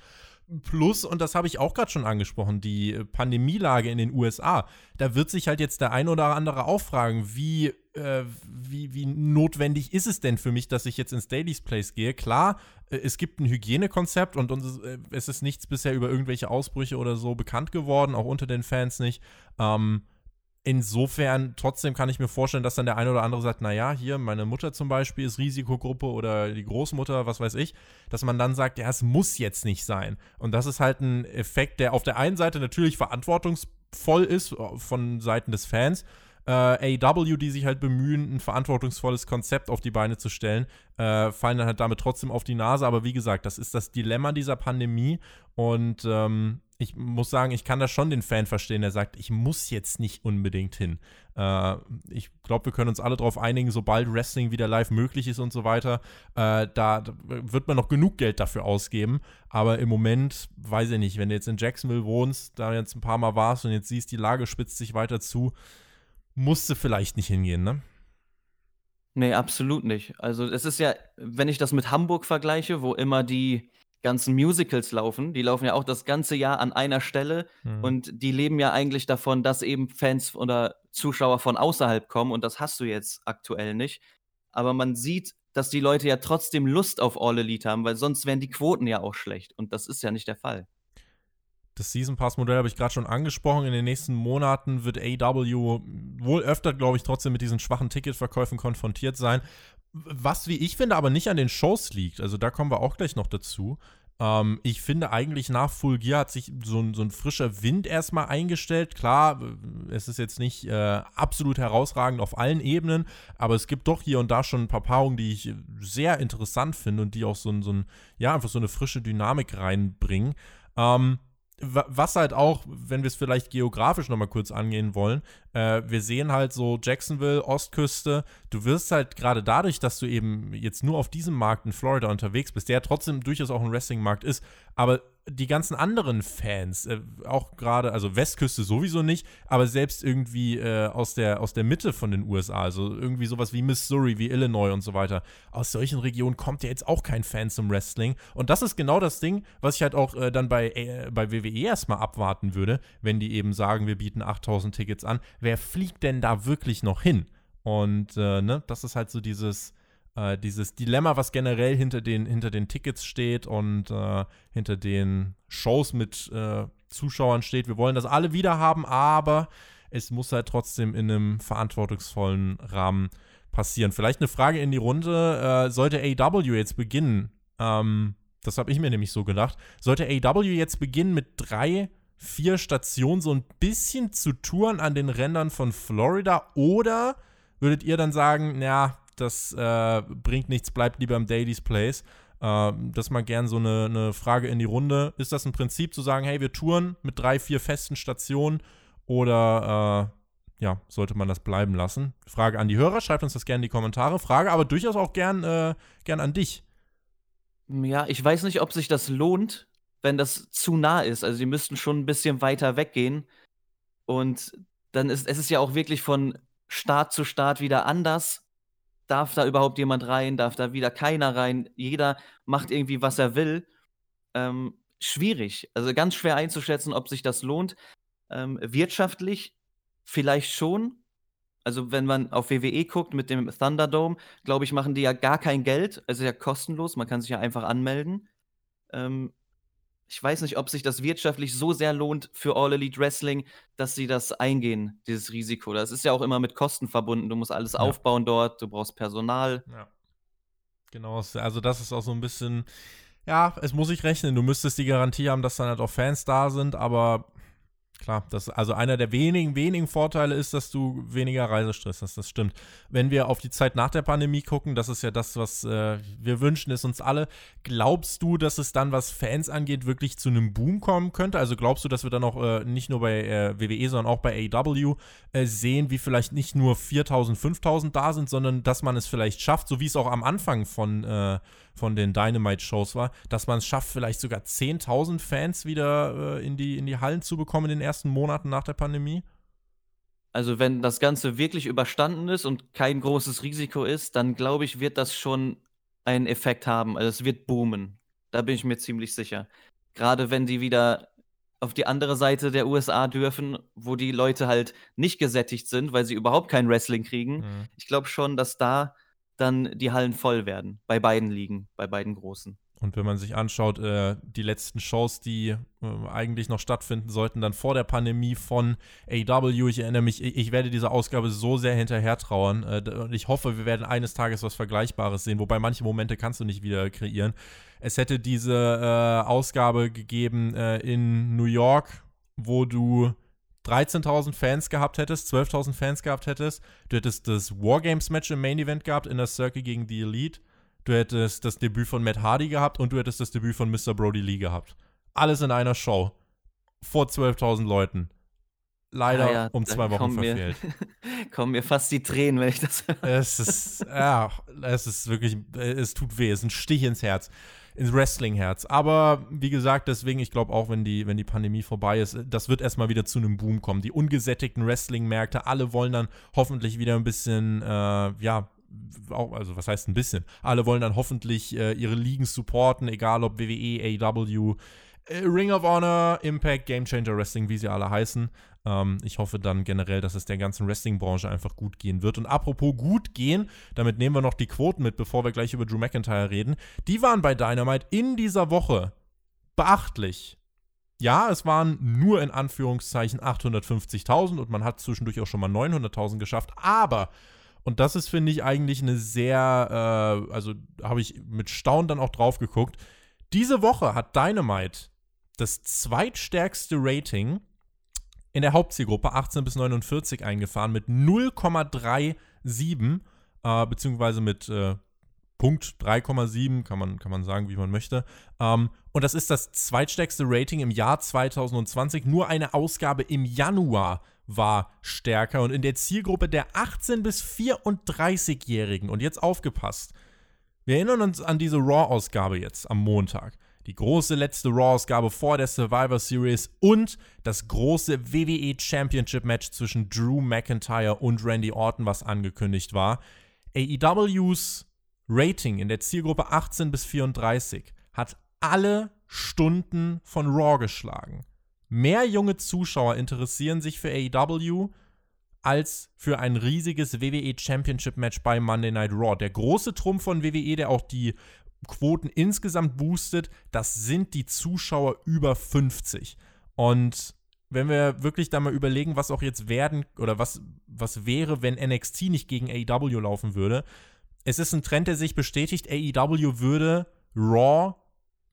Plus, und das habe ich auch gerade schon angesprochen, die Pandemielage in den USA. Da wird sich halt jetzt der ein oder andere auch fragen, wie, äh, wie, wie notwendig ist es denn für mich, dass ich jetzt ins Daily's Place gehe? Klar, äh, es gibt ein Hygienekonzept und uns, äh, es ist nichts bisher über irgendwelche Ausbrüche oder so bekannt geworden, auch unter den Fans nicht. Ähm, Insofern, trotzdem kann ich mir vorstellen, dass dann der eine oder andere sagt, naja, hier, meine Mutter zum Beispiel ist Risikogruppe oder die Großmutter, was weiß ich, dass man dann sagt, ja, es muss jetzt nicht sein. Und das ist halt ein Effekt, der auf der einen Seite natürlich verantwortungsvoll ist äh, von Seiten des Fans, äh, AW, die sich halt bemühen, ein verantwortungsvolles Konzept auf die Beine zu stellen, äh, fallen dann halt damit trotzdem auf die Nase. Aber wie gesagt, das ist das Dilemma dieser Pandemie und ähm, ich muss sagen, ich kann da schon den Fan verstehen, der sagt, ich muss jetzt nicht unbedingt hin. Äh, ich glaube, wir können uns alle darauf einigen, sobald Wrestling wieder live möglich ist und so weiter, äh, da, wird man noch genug Geld dafür ausgeben. Aber im Moment, weiß ich nicht, wenn du jetzt in Jacksonville wohnst, da jetzt ein paar Mal warst und jetzt siehst, die Lage spitzt sich weiter zu, musst du vielleicht nicht hingehen, ne? Nee, absolut nicht. Also es ist ja, wenn ich das mit Hamburg vergleiche, wo immer die ganzen Musicals laufen. Die laufen ja auch das ganze Jahr an einer Stelle mhm. und die leben ja eigentlich davon, dass eben Fans oder Zuschauer von außerhalb kommen und das hast du jetzt aktuell nicht. Aber man sieht, dass die Leute ja trotzdem Lust auf All Elite haben, weil sonst wären die Quoten ja auch schlecht und das ist ja nicht der Fall. Das Season Pass Modell habe ich gerade schon angesprochen. In den nächsten Monaten wird AW wohl öfter, glaube ich, trotzdem mit diesen schwachen Ticketverkäufen konfrontiert sein. Was, wie ich finde, aber nicht an den Shows liegt. Also da kommen wir auch gleich noch dazu. Ähm, ich finde eigentlich nach Full Gear hat sich so ein, so ein frischer Wind erstmal eingestellt. Klar, es ist jetzt nicht äh, absolut herausragend auf allen Ebenen, aber es gibt doch hier und da schon ein paar Paarungen, die ich sehr interessant finde und die auch so, ein, so ein, ja, einfach so eine frische Dynamik reinbringen. Ähm, was halt auch, wenn wir es vielleicht geografisch nochmal kurz angehen wollen, äh, wir sehen halt so Jacksonville, Ostküste, du wirst halt gerade dadurch, dass du eben jetzt nur auf diesem Markt in Florida unterwegs bist, der trotzdem durchaus auch ein Wrestling-Markt ist, aber die ganzen anderen Fans, äh, auch gerade, also Westküste sowieso nicht, aber selbst irgendwie äh, aus, der, aus der Mitte von den USA, also irgendwie sowas wie Missouri, wie Illinois und so weiter, aus solchen Regionen kommt ja jetzt auch kein Fan zum Wrestling. Und das ist genau das Ding, was ich halt auch äh, dann bei, äh, bei WWE erstmal abwarten würde, wenn die eben sagen, wir bieten 8000 Tickets an. Wer fliegt denn da wirklich noch hin? Und äh, ne, das ist halt so dieses äh, dieses Dilemma, was generell hinter den, hinter den Tickets steht und äh, hinter den Shows mit äh, Zuschauern steht. Wir wollen das alle wieder haben, aber es muss halt trotzdem in einem verantwortungsvollen Rahmen passieren. Vielleicht eine Frage in die Runde. Äh, sollte AW jetzt beginnen, ähm, das habe ich mir nämlich so gedacht, sollte AW jetzt beginnen mit drei vier Stationen so ein bisschen zu touren an den Rändern von Florida oder würdet ihr dann sagen, ja, das äh, bringt nichts, bleibt lieber im Daily's Place. Äh, das mal gern so eine, eine Frage in die Runde. Ist das ein Prinzip zu sagen, hey, wir touren mit drei, vier festen Stationen oder äh, ja, sollte man das bleiben lassen? Frage an die Hörer, schreibt uns das gerne in die Kommentare. Frage aber durchaus auch gern, äh, gern an dich. Ja, ich weiß nicht, ob sich das lohnt, wenn das zu nah ist. Also, die müssten schon ein bisschen weiter weggehen. Und dann ist es ist ja auch wirklich von Start zu Start wieder anders. darf da überhaupt jemand rein, darf da wieder keiner rein, jeder macht irgendwie, was er will. Ähm, schwierig, also ganz schwer einzuschätzen, ob sich das lohnt. Ähm, wirtschaftlich vielleicht schon. Also wenn man auf WWE guckt mit dem Thunderdome, glaube ich, machen die ja gar kein Geld. Also ja kostenlos, man kann sich ja einfach anmelden. Ähm, ich weiß nicht, ob sich das wirtschaftlich so sehr lohnt für All Elite Wrestling, dass sie das eingehen, dieses Risiko. Das ist ja auch immer mit Kosten verbunden. Du musst alles ja. aufbauen dort, du brauchst Personal. Ja. Genau, also das ist auch so ein bisschen, ja, es muss sich rechnen. Du müsstest die Garantie haben, dass dann halt auch Fans da sind, aber Klar, das, also einer der wenigen, wenigen Vorteile ist, dass du weniger Reisestress hast, das stimmt. Wenn wir auf die Zeit nach der Pandemie gucken, das ist ja das, was äh, wir wünschen, ist uns alle. Glaubst du, dass es dann, was Fans angeht, wirklich zu einem Boom kommen könnte? Also glaubst du, dass wir dann auch äh, nicht nur bei äh, WWE, sondern auch bei AEW äh, sehen, wie vielleicht nicht nur 4000, 5000 da sind, sondern dass man es vielleicht schafft, so wie es auch am Anfang von äh, von den Dynamite-Shows war, dass man es schafft, vielleicht sogar 10.000 Fans wieder äh, in, die, in die Hallen zu bekommen in den ersten Monaten nach der Pandemie? Also wenn das Ganze wirklich überstanden ist und kein großes Risiko ist, dann glaube ich, wird das schon einen Effekt haben. Also es wird boomen. Da bin ich mir ziemlich sicher. Gerade wenn die wieder auf die andere Seite der USA dürfen, wo die Leute halt nicht gesättigt sind, weil sie überhaupt kein Wrestling kriegen. Mhm. Ich glaube schon, dass da dann die Hallen voll werden. Bei beiden Ligen, bei beiden großen. Und wenn man sich anschaut, äh, die letzten Shows, die äh, eigentlich noch stattfinden sollten, dann vor der Pandemie von AW, ich erinnere mich, ich, ich werde dieser Ausgabe so sehr hinterher trauern. Äh, und ich hoffe, wir werden eines Tages was Vergleichbares sehen, wobei manche Momente kannst du nicht wieder kreieren. Es hätte diese äh, Ausgabe gegeben äh, in New York, wo du 13.000 Fans gehabt hättest, 12.000 Fans gehabt hättest, du hättest das Wargames-Match im Main Event gehabt in der Circle gegen die Elite, du hättest das Debüt von Matt Hardy gehabt und du hättest das Debüt von Mr. Brody Lee gehabt. Alles in einer Show. Vor 12.000 Leuten. Leider ah ja, um zwei Wochen verfehlt. Mir, kommen mir fast die Tränen, wenn ich das höre. Es ist, ja, es ist wirklich, es tut weh, es ist ein Stich ins Herz ins Wrestling-Herz. Aber wie gesagt, deswegen, ich glaube auch, wenn die, wenn die Pandemie vorbei ist, das wird erstmal wieder zu einem Boom kommen. Die ungesättigten Wrestling-Märkte, alle wollen dann hoffentlich wieder ein bisschen, äh, ja, auch, also was heißt ein bisschen? Alle wollen dann hoffentlich äh, ihre Ligen supporten, egal ob WWE, AW, äh, Ring of Honor, Impact, Game Changer Wrestling, wie sie alle heißen. Ähm, ich hoffe dann generell, dass es der ganzen Wrestling-Branche einfach gut gehen wird. Und apropos gut gehen, damit nehmen wir noch die Quoten mit, bevor wir gleich über Drew McIntyre reden. Die waren bei Dynamite in dieser Woche beachtlich. Ja, es waren nur in Anführungszeichen 850.000 und man hat zwischendurch auch schon mal 900.000 geschafft, aber und das ist, finde ich, eigentlich eine sehr, äh, also habe ich mit Staunen dann auch drauf geguckt. Diese Woche hat Dynamite das zweitstärkste Rating in der Hauptzielgruppe 18 bis 49 eingefahren mit 0,37, äh, beziehungsweise mit äh, Punkt 3,7, kann man, kann man sagen, wie man möchte. Ähm, und das ist das zweitstärkste Rating im Jahr 2020. Nur eine Ausgabe im Januar war stärker. Und in der Zielgruppe der 18- bis 34-Jährigen, und jetzt aufgepasst, wir erinnern uns an diese Raw-Ausgabe jetzt am Montag die große letzte Raw-Ausgabe vor der Survivor Series und das große WWE Championship Match zwischen Drew McIntyre und Randy Orton, was angekündigt war. AEWs Rating in der Zielgruppe 18 bis 34 hat alle Stunden von Raw geschlagen. Mehr junge Zuschauer interessieren sich für AEW als für ein riesiges WWE Championship Match bei Monday Night Raw. Der große Trumpf von WWE, der auch die Quoten insgesamt boostet, das sind die Zuschauer über 50. Und wenn wir wirklich da mal überlegen, was auch jetzt werden oder was, was wäre, wenn NXT nicht gegen AEW laufen würde, es ist ein Trend, der sich bestätigt, AEW würde Raw,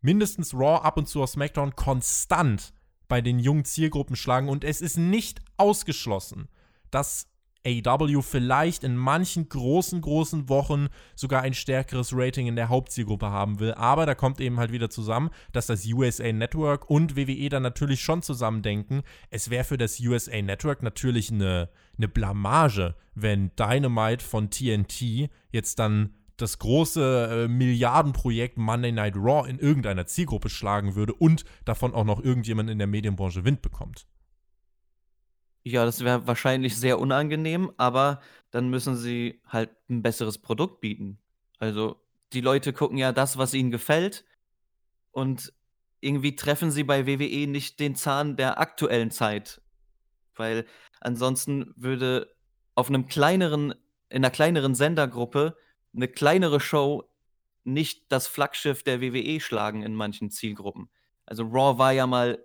mindestens Raw, ab und zu aus SmackDown konstant bei den jungen Zielgruppen schlagen und es ist nicht ausgeschlossen, dass AEW vielleicht in manchen großen, großen Wochen sogar ein stärkeres Rating in der Hauptzielgruppe haben will. Aber da kommt eben halt wieder zusammen, dass das USA Network und WWE dann natürlich schon zusammen denken. Es wäre für das USA Network natürlich eine, eine Blamage, wenn Dynamite von TNT jetzt dann das große äh, Milliardenprojekt Monday Night Raw in irgendeiner Zielgruppe schlagen würde und davon auch noch irgendjemand in der Medienbranche Wind bekommt. Ja, das wäre wahrscheinlich sehr unangenehm, aber dann müssen sie halt ein besseres Produkt bieten. Also die Leute gucken ja das, was ihnen gefällt und irgendwie treffen sie bei WWE nicht den Zahn der aktuellen Zeit. Weil ansonsten würde auf einem kleineren, in einer kleineren Sendergruppe eine kleinere Show nicht das Flaggschiff der WWE schlagen in manchen Zielgruppen. Also Raw war ja mal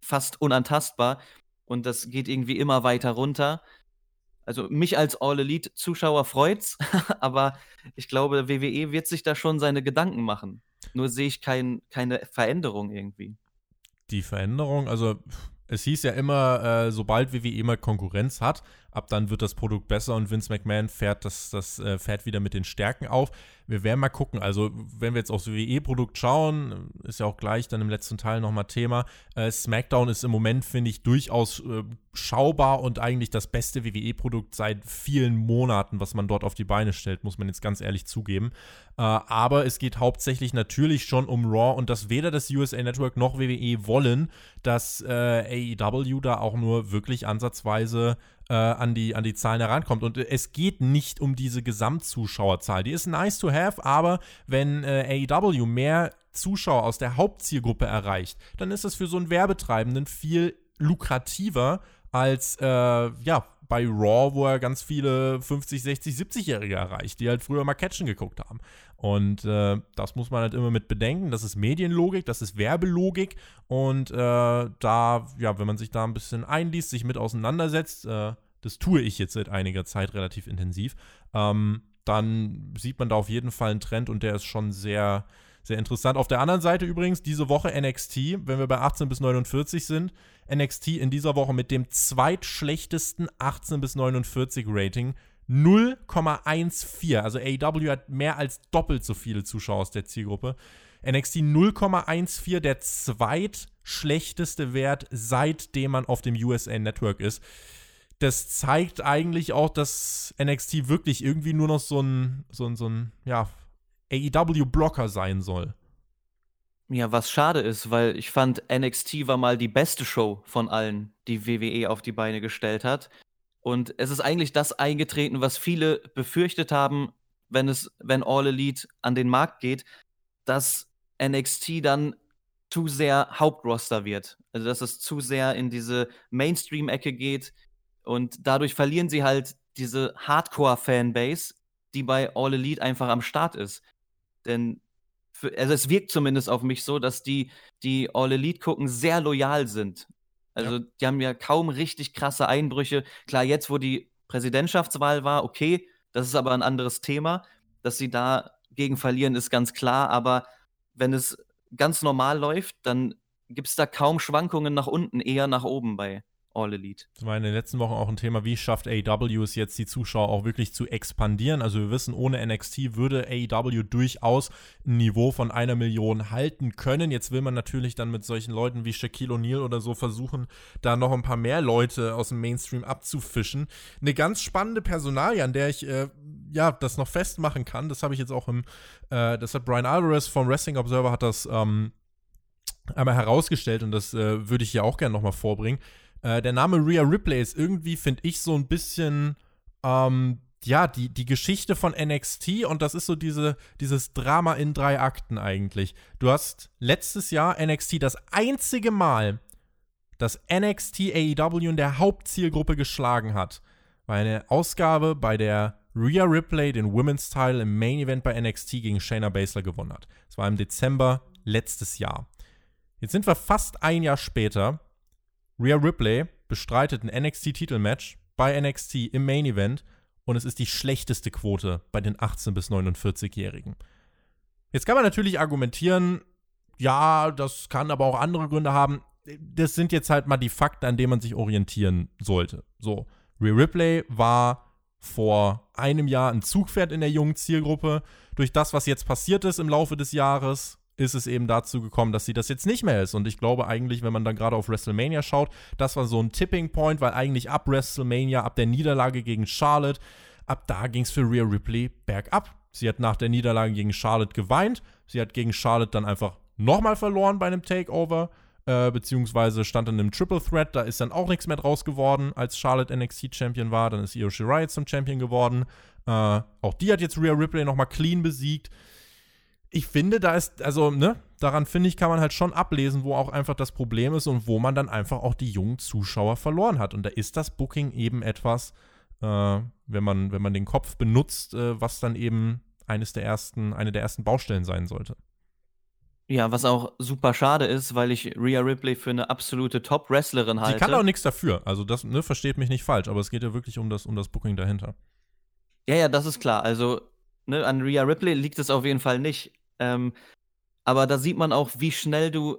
fast unantastbar und das geht irgendwie immer weiter runter. Also mich als All Elite Zuschauer freut's, aber ich glaube, WWE wird sich da schon seine Gedanken machen. Nur sehe ich kein, keine Veränderung irgendwie. Die Veränderung, also es hieß ja immer, äh, sobald WWE mal Konkurrenz hat, ab dann wird das Produkt besser und Vince McMahon fährt das, das äh, fährt wieder mit den Stärken auf. Wir werden mal gucken. Also, wenn wir jetzt aufs WWE-Produkt schauen, ist ja auch gleich dann im letzten Teil nochmal Thema. Äh, SmackDown ist im Moment, finde ich, durchaus äh, schaubar und eigentlich das beste WWE-Produkt seit vielen Monaten, was man dort auf die Beine stellt, muss man jetzt ganz ehrlich zugeben. Äh, aber es geht hauptsächlich natürlich schon um Raw und dass weder das USA Network noch WWE wollen, dass äh, AEW da auch nur wirklich ansatzweise äh, an, die, an die Zahlen herankommt. Und äh, es geht nicht um diese Gesamtzuschauerzahl. Die ist nice to have, aber wenn äh, AEW mehr Zuschauer aus der Hauptzielgruppe erreicht, dann ist das für so einen Werbetreibenden viel lukrativer als äh, ja, bei Raw, wo er ganz viele 50, 60, 70-Jährige erreicht, die halt früher mal Catchen geguckt haben. Und äh, das muss man halt immer mit bedenken. Das ist Medienlogik, das ist Werbelogik. Und äh, da, ja, wenn man sich da ein bisschen einliest, sich mit auseinandersetzt, äh, das tue ich jetzt seit einiger Zeit relativ intensiv, ähm, dann sieht man da auf jeden Fall einen Trend und der ist schon sehr, sehr interessant. Auf der anderen Seite übrigens, diese Woche NXT, wenn wir bei 18 bis 49 sind, NXT in dieser Woche mit dem zweitschlechtesten 18 bis 49 Rating 0,14. Also AEW hat mehr als doppelt so viele Zuschauer aus der Zielgruppe. NXT 0,14, der zweitschlechteste Wert, seitdem man auf dem USA Network ist. Das zeigt eigentlich auch, dass NXT wirklich irgendwie nur noch so ein, so ein, so ein ja, AEW-Blocker sein soll. Ja, was schade ist, weil ich fand, NXT war mal die beste Show von allen, die WWE auf die Beine gestellt hat. Und es ist eigentlich das eingetreten, was viele befürchtet haben, wenn es, wenn All Elite an den Markt geht, dass NXT dann zu sehr Hauptroster wird. Also dass es zu sehr in diese Mainstream-Ecke geht und dadurch verlieren sie halt diese Hardcore-Fanbase, die bei All Elite einfach am Start ist. Denn für, also es wirkt zumindest auf mich so, dass die, die All Elite gucken, sehr loyal sind. Also ja. die haben ja kaum richtig krasse Einbrüche. Klar, jetzt, wo die Präsidentschaftswahl war, okay, das ist aber ein anderes Thema. Dass sie da gegen verlieren, ist ganz klar. Aber wenn es ganz normal läuft, dann gibt es da kaum Schwankungen nach unten, eher nach oben bei All Elite. Das war in den letzten Wochen auch ein Thema, wie schafft AEW es jetzt, die Zuschauer auch wirklich zu expandieren. Also wir wissen, ohne NXT würde AEW durchaus ein Niveau von einer Million halten können. Jetzt will man natürlich dann mit solchen Leuten wie Shaquille O'Neal oder so versuchen, da noch ein paar mehr Leute aus dem Mainstream abzufischen. Eine ganz spannende Personalie, an der ich äh, ja das noch festmachen kann, das habe ich jetzt auch im, äh, das hat Brian Alvarez vom Wrestling Observer hat das ähm, einmal herausgestellt und das äh, würde ich hier auch gerne nochmal vorbringen. Äh, der Name Rhea Ripley ist irgendwie, finde ich, so ein bisschen, ähm, ja, die, die Geschichte von NXT und das ist so diese, dieses Drama in drei Akten eigentlich. Du hast letztes Jahr NXT das einzige Mal, dass NXT AEW in der Hauptzielgruppe geschlagen hat, war eine Ausgabe, bei der Rhea Ripley den Women's Title im Main Event bei NXT gegen Shayna Baszler gewonnen hat. Das war im Dezember letztes Jahr. Jetzt sind wir fast ein Jahr später Rhea Ripley bestreitet ein NXT-Titelmatch bei NXT im Main Event und es ist die schlechteste Quote bei den 18- bis 49-Jährigen. Jetzt kann man natürlich argumentieren, ja, das kann aber auch andere Gründe haben. Das sind jetzt halt mal die Fakten, an denen man sich orientieren sollte. So, Rhea Ripley war vor einem Jahr ein Zugpferd in der jungen Zielgruppe. Durch das, was jetzt passiert ist im Laufe des Jahres, ist es eben dazu gekommen, dass sie das jetzt nicht mehr ist. Und ich glaube eigentlich, wenn man dann gerade auf WrestleMania schaut, das war so ein Tipping Point, weil eigentlich ab WrestleMania, ab der Niederlage gegen Charlotte, ab da ging es für Rhea Ripley bergab. Sie hat nach der Niederlage gegen Charlotte geweint. Sie hat gegen Charlotte dann einfach nochmal verloren bei einem Takeover. äh, beziehungsweise stand in einem Triple Threat, da ist dann auch nichts mehr draus geworden, als Charlotte NXT Champion war. Dann ist Io Shirai zum Champion geworden. Äh, auch die hat jetzt Rhea Ripley nochmal clean besiegt. Ich finde, da ist, also, ne, daran finde ich, kann man halt schon ablesen, wo auch einfach das Problem ist und wo man dann einfach auch die jungen Zuschauer verloren hat. Und da ist das Booking eben etwas, äh, wenn, man, wenn man den Kopf benutzt, äh, was dann eben eines der ersten, eine der ersten Baustellen sein sollte. Ja, was auch super schade ist, weil ich Rhea Ripley für eine absolute Top-Wrestlerin halte. Sie kann auch nichts dafür. Also das ne, versteht mich nicht falsch, aber es geht ja wirklich um das, um das Booking dahinter. Ja, ja, das ist klar. Also ne, an Rhea Ripley liegt es auf jeden Fall nicht. Ähm, aber da sieht man auch, wie schnell du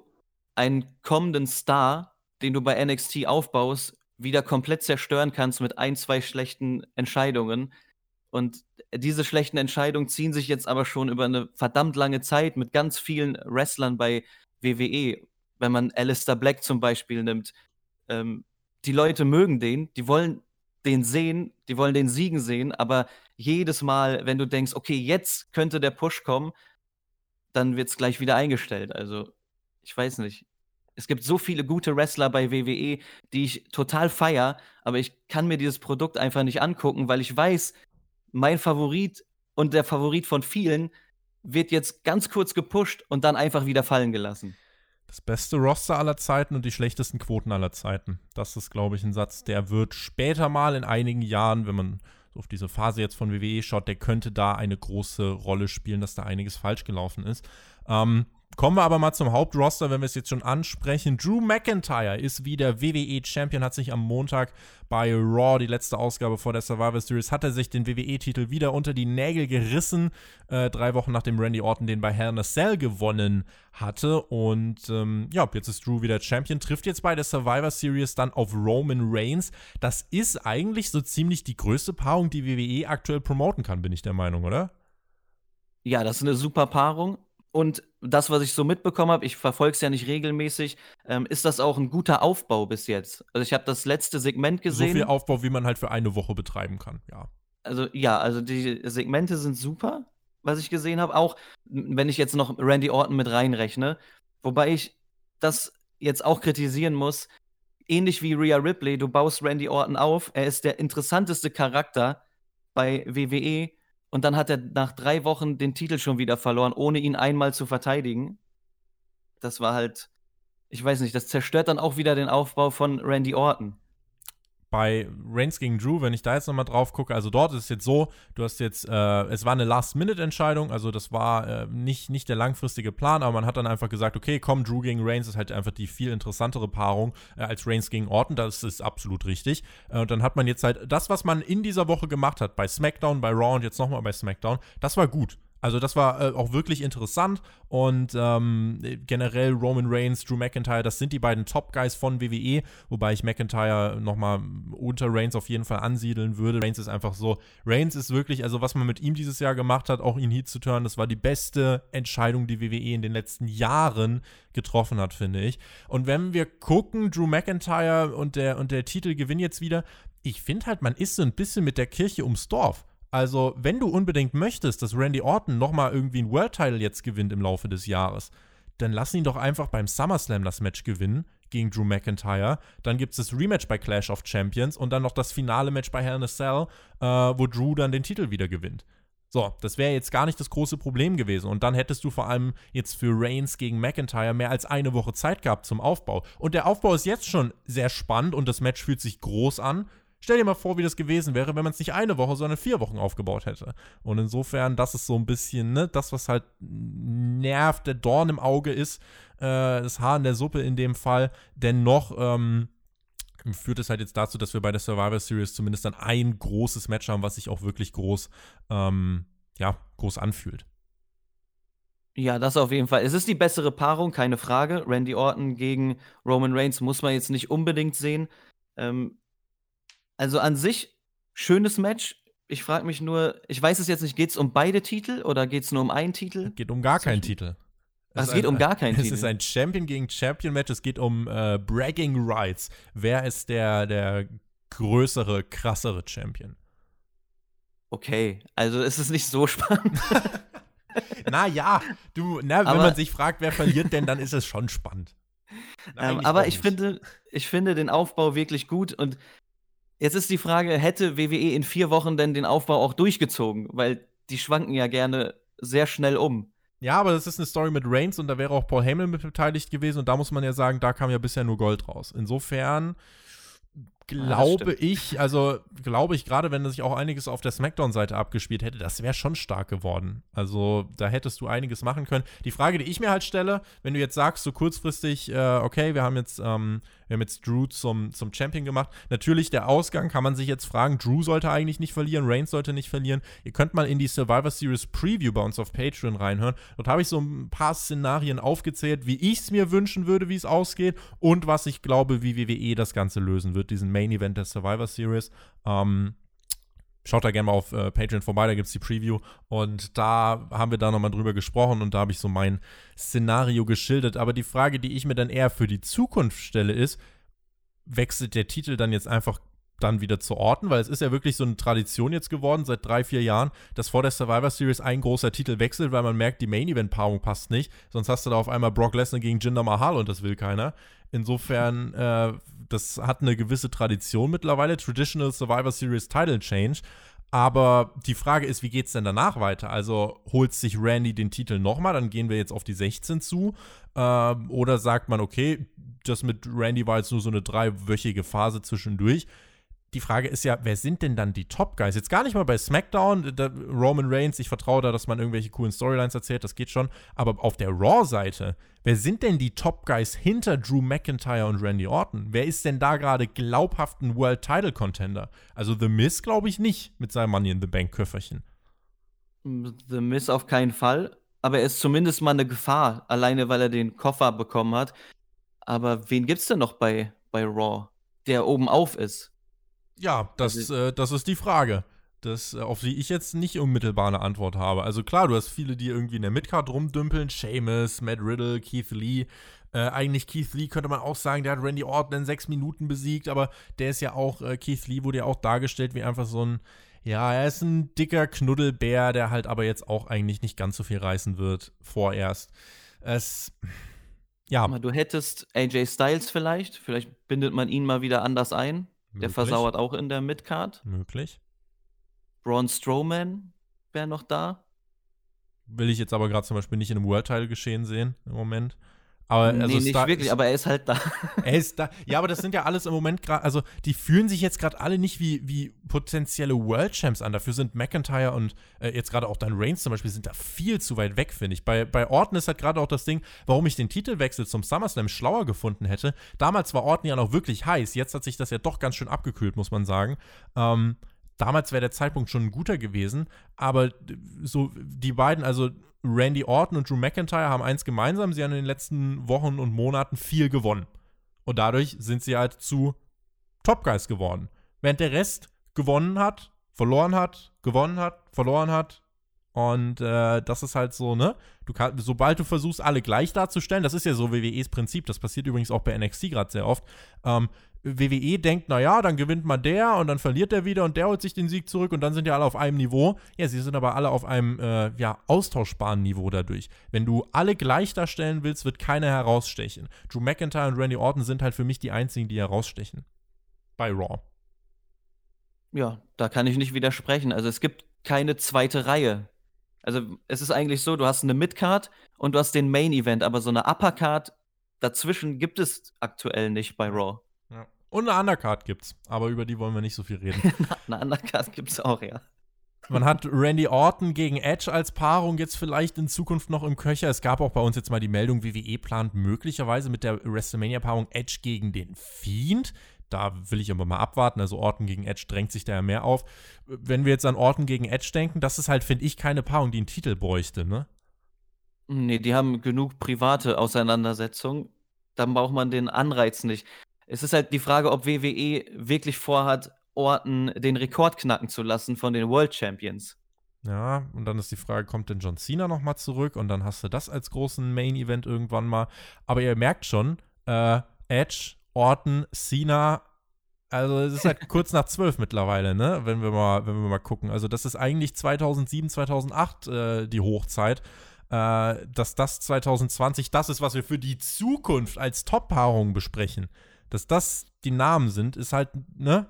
einen kommenden Star, den du bei NXT aufbaust, wieder komplett zerstören kannst mit ein, zwei schlechten Entscheidungen. Und diese schlechten Entscheidungen ziehen sich jetzt aber schon über eine verdammt lange Zeit mit ganz vielen Wrestlern bei WWE. Wenn man Alistair Black zum Beispiel nimmt, ähm, die Leute mögen den, die wollen den sehen, die wollen den siegen sehen, aber jedes Mal, wenn du denkst, okay, jetzt könnte der Push kommen, dann wird es gleich wieder eingestellt. Also, ich weiß nicht. Es gibt so viele gute Wrestler bei WWE, die ich total feier, aber ich kann mir dieses Produkt einfach nicht angucken, weil ich weiß, mein Favorit und der Favorit von vielen wird jetzt ganz kurz gepusht und dann einfach wieder fallen gelassen. Das beste Roster aller Zeiten und die schlechtesten Quoten aller Zeiten. Das ist, glaube ich, ein Satz, der wird später mal in einigen Jahren, wenn man auf diese Phase jetzt von WWE schaut, der könnte da eine große Rolle spielen, dass da einiges falsch gelaufen ist. Ähm, Kommen wir aber mal zum Hauptroster, wenn wir es jetzt schon ansprechen. Drew McIntyre ist wieder WWE-Champion, hat sich am Montag bei Raw, die letzte Ausgabe vor der Survivor Series, hat er sich den WWE-Titel wieder unter die Nägel gerissen. Äh, drei Wochen nachdem Randy Orton den bei Hell in a Cell gewonnen hatte. Und ähm, ja, jetzt ist Drew wieder Champion, trifft jetzt bei der Survivor Series dann auf Roman Reigns. Das ist eigentlich so ziemlich die größte Paarung, die WWE aktuell promoten kann, bin ich der Meinung, oder? Ja, das ist eine super Paarung. Und das, was ich so mitbekommen habe, ich verfolge es ja nicht regelmäßig, ähm, ist das auch ein guter Aufbau bis jetzt. Also ich habe das letzte Segment gesehen. So viel Aufbau, wie man halt für eine Woche betreiben kann, ja. Also ja, also die Segmente sind super, was ich gesehen habe. Auch wenn ich jetzt noch Randy Orton mit reinrechne. Wobei ich das jetzt auch kritisieren muss. Ähnlich wie Rhea Ripley, du baust Randy Orton auf. Er ist der interessanteste Charakter bei WWE und dann hat er nach drei Wochen den Titel schon wieder verloren, ohne ihn einmal zu verteidigen. Das war halt, ich weiß nicht, das zerstört dann auch wieder den Aufbau von Randy Orton bei Reigns gegen Drew, wenn ich da jetzt nochmal drauf gucke, also dort ist es jetzt so, du hast jetzt, äh, es war eine Last-Minute-Entscheidung, also das war äh, nicht, nicht der langfristige Plan, aber man hat dann einfach gesagt, okay, komm, Drew gegen Reigns ist halt einfach die viel interessantere Paarung äh, als Reigns gegen Orton, das ist absolut richtig. Äh, und dann hat man jetzt halt das, was man in dieser Woche gemacht hat, bei SmackDown, bei Raw und jetzt nochmal bei SmackDown, das war gut. Also das war äh, auch wirklich interessant und ähm, generell Roman Reigns, Drew McIntyre, das sind die beiden Top-Guys von WWE, wobei ich McIntyre nochmal unter Reigns auf jeden Fall ansiedeln würde. Reigns ist einfach so, Reigns ist wirklich, also was man mit ihm dieses Jahr gemacht hat, auch ihn Heat zu turnen, das war die beste Entscheidung, die WWE in den letzten Jahren getroffen hat, finde ich. Und wenn wir gucken, Drew McIntyre und der, und der Titelgewinn jetzt wieder, ich finde halt, man ist so ein bisschen mit der Kirche ums Dorf. Also, wenn du unbedingt möchtest, dass Randy Orton nochmal irgendwie ein World Title jetzt gewinnt im Laufe des Jahres, dann lass ihn doch einfach beim SummerSlam das Match gewinnen gegen Drew McIntyre. Dann gibt es das Rematch bei Clash of Champions und dann noch das finale Match bei Hell in a Cell, äh, wo Drew dann den Titel wieder gewinnt. So, das wäre jetzt gar nicht das große Problem gewesen. Und dann hättest du vor allem jetzt für Reigns gegen McIntyre mehr als eine Woche Zeit gehabt zum Aufbau. Und der Aufbau ist jetzt schon sehr spannend und das Match fühlt sich groß an. Stell dir mal vor, wie das gewesen wäre, wenn man es nicht eine Woche, sondern vier Wochen aufgebaut hätte. Und insofern, das ist so ein bisschen, ne, das, was halt nervt, der Dorn im Auge ist, äh, das Haar in der Suppe in dem Fall. Dennoch, ähm, führt es halt jetzt dazu, dass wir bei der Survivor Series zumindest dann ein großes Match haben, was sich auch wirklich groß, ähm, ja, groß anfühlt. Ja, das auf jeden Fall. Es ist die bessere Paarung, keine Frage. Randy Orton gegen Roman Reigns muss man jetzt nicht unbedingt sehen. Ähm, also an sich schönes Match. Ich frage mich nur, ich weiß es jetzt nicht, geht es um beide Titel oder geht es nur um einen Titel? Geht um gar keinen Titel. Ach, es, geht ein, um gar keinen es Titel. Es ist ein Champion gegen Champion Match. Es geht um äh, Bragging Rights. Wer ist der, der größere, krassere Champion? Okay, also ist es nicht so spannend. naja, du, na, wenn man sich fragt, wer verliert denn, dann ist es schon spannend. ähm, aber ich finde, ich finde den Aufbau wirklich gut und jetzt ist die Frage, hätte WWE in vier Wochen denn den Aufbau auch durchgezogen? Weil die schwanken ja gerne sehr schnell um. Ja, aber das ist eine Story mit Reigns und da wäre auch Paul Heyman mit beteiligt gewesen und da muss man ja sagen, da kam ja bisher nur Gold raus. Insofern glaube ja, ich, also glaube ich, gerade wenn sich auch einiges auf der SmackDown-Seite abgespielt hätte, das wäre schon stark geworden. Also da hättest du einiges machen können. Die Frage, die ich mir halt stelle, wenn du jetzt sagst, so kurzfristig, äh, okay, wir haben jetzt ähm, wir haben jetzt Drew zum, zum Champion gemacht. Natürlich, der Ausgang kann man sich jetzt fragen. Drew sollte eigentlich nicht verlieren, Reigns sollte nicht verlieren. Ihr könnt mal in die Survivor Series Preview bei uns auf Patreon reinhören. Dort habe ich so ein paar Szenarien aufgezählt, wie ich es mir wünschen würde, wie es ausgeht und was ich glaube, wie WWE das Ganze lösen wird, diesen Main Event der Survivor Series. Ähm, Schaut da gerne mal auf äh, Patreon vorbei, da gibt es die Preview. Und da haben wir da nochmal drüber gesprochen und da habe ich so mein Szenario geschildert. Aber die Frage, die ich mir dann eher für die Zukunft stelle, ist, wechselt der Titel dann jetzt einfach dann wieder zu orten, weil es ist ja wirklich so eine Tradition jetzt geworden seit drei, vier Jahren, dass vor der Survivor Series ein großer Titel wechselt, weil man merkt, die Main Event Paarung passt nicht. Sonst hast du da auf einmal Brock Lesnar gegen Jinder Mahal und das will keiner. Insofern, äh, das hat eine gewisse Tradition mittlerweile, Traditional Survivor Series Title Change. Aber die Frage ist, wie geht es denn danach weiter? Also holt sich Randy den Titel nochmal, dann gehen wir jetzt auf die 16 zu. Äh, oder sagt man, okay, das mit Randy war jetzt nur so eine dreiwöchige Phase zwischendurch die Frage ist ja, wer sind denn dann die Top Guys? Jetzt gar nicht mal bei SmackDown, Roman Reigns, ich vertraue da, dass man irgendwelche coolen Storylines erzählt, das geht schon. Aber auf der Raw-Seite, wer sind denn die Top Guys hinter Drew McIntyre und Randy Orton? Wer ist denn da gerade glaubhaft ein World Title Contender? Also The Miz glaube ich nicht mit seinem Money in the Bank Köfferchen. The Miz auf keinen Fall, aber er ist zumindest mal eine Gefahr, alleine weil er den Koffer bekommen hat. Aber wen gibt's denn noch bei, bei Raw, der oben auf ist? Ja, das, also, äh, das ist die Frage, das, äh, auf die ich jetzt nicht unmittelbar eine Antwort habe. Also klar, du hast viele, die irgendwie in der Midcard rumdümpeln. Seamus, Matt Riddle, Keith Lee. Äh, eigentlich Keith Lee könnte man auch sagen, der hat Randy Orton in sechs Minuten besiegt, aber der ist ja auch, äh, Keith Lee wurde ja auch dargestellt wie einfach so ein, ja, er ist ein dicker Knuddelbär, der halt aber jetzt auch eigentlich nicht ganz so viel reißen wird, vorerst. Es, ja. Du hättest AJ Styles vielleicht, vielleicht bindet man ihn mal wieder anders ein. Der versauert auch in der Midcard. Möglich. Braun Strowman wäre noch da. Will ich jetzt aber gerade zum Beispiel nicht in einem World Title geschehen sehen im Moment. Aber nee, also nicht wirklich, aber er ist halt da. Er ist da. Ja, aber das sind ja alles im Moment gerade, also die fühlen sich jetzt gerade alle nicht wie, wie potenzielle World Champs an. Dafür sind McIntyre und äh, jetzt gerade auch dann Reigns zum Beispiel sind da viel zu weit weg, finde ich. Bei, bei Orton ist halt gerade auch das Ding, warum ich den Titelwechsel zum SummerSlam schlauer gefunden hätte. Damals war Orton ja noch wirklich heiß. Jetzt hat sich das ja doch ganz schön abgekühlt, muss man sagen. Ähm, damals wäre der Zeitpunkt schon ein guter gewesen, aber so die beiden, also Randy Orton und Drew McIntyre haben eins gemeinsam, sie haben in den letzten Wochen und Monaten viel gewonnen. Und dadurch sind sie halt zu Top Guys geworden. Während der Rest gewonnen hat, verloren hat, gewonnen hat, verloren hat. Und äh, das ist halt so, ne? Du kann, sobald du versuchst, alle gleich darzustellen, das ist ja so WWEs Prinzip, das passiert übrigens auch bei NXT gerade sehr oft, ähm, WWE denkt, naja, dann gewinnt mal der und dann verliert der wieder und der holt sich den Sieg zurück und dann sind ja alle auf einem Niveau. Ja, sie sind aber alle auf einem äh, ja, austauschbaren Niveau dadurch. Wenn du alle gleich darstellen willst, wird keiner herausstechen. Drew McIntyre und Randy Orton sind halt für mich die einzigen, die herausstechen. Bei Raw. Ja, da kann ich nicht widersprechen. Also es gibt keine zweite Reihe. Also es ist eigentlich so, du hast eine Midcard und du hast den Main Event, aber so eine Uppercard dazwischen gibt es aktuell nicht bei Raw. Und eine Undercard gibt's, aber über die wollen wir nicht so viel reden. eine Undercard gibt's auch, ja. Man hat Randy Orton gegen Edge als Paarung jetzt vielleicht in Zukunft noch im Köcher. Es gab auch bei uns jetzt mal die Meldung, WWE plant möglicherweise mit der WrestleMania-Paarung Edge gegen den Fiend. Da will ich aber mal abwarten. Also Orton gegen Edge drängt sich da ja mehr auf. Wenn wir jetzt an Orton gegen Edge denken, das ist halt, finde ich, keine Paarung, die einen Titel bräuchte, ne? Nee, die haben genug private Auseinandersetzungen. Dann braucht man den Anreiz nicht. Es ist halt die Frage, ob WWE wirklich vorhat, Orton den Rekord knacken zu lassen von den World Champions. Ja, und dann ist die Frage, kommt denn John Cena nochmal zurück? Und dann hast du das als großen Main-Event irgendwann mal. Aber ihr merkt schon, äh, Edge, Orton, Cena, also es ist halt kurz nach zwölf mittlerweile, ne? Wenn wir mal, wenn wir mal gucken. Also das ist eigentlich 2007, 2008 äh, die Hochzeit. äh, dass das 2020 das ist, was wir für die Zukunft als Top-Paarung besprechen. Dass das die Namen sind, ist halt, ne?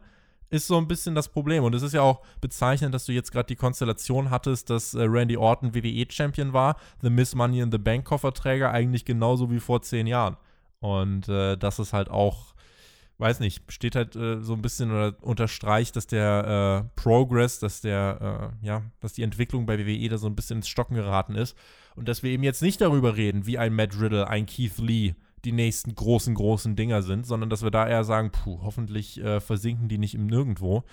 Ist so ein bisschen das Problem. Und es ist ja auch bezeichnend, dass du jetzt gerade die Konstellation hattest, dass äh, Randy Orton WWE-Champion war, The Miss Money in the Bank Kofferträger, eigentlich genauso wie vor zehn Jahren. Und äh, das ist halt auch weiß nicht, steht halt äh, so ein bisschen oder unterstreicht, dass der äh, Progress, dass der, äh, ja, dass die Entwicklung bei WWE da so ein bisschen ins Stocken geraten ist. Und dass wir eben jetzt nicht darüber reden, wie ein Matt Riddle, ein Keith Lee die nächsten großen, großen Dinger sind, sondern dass wir da eher sagen, puh, hoffentlich äh, versinken die nicht im Nirgendwo.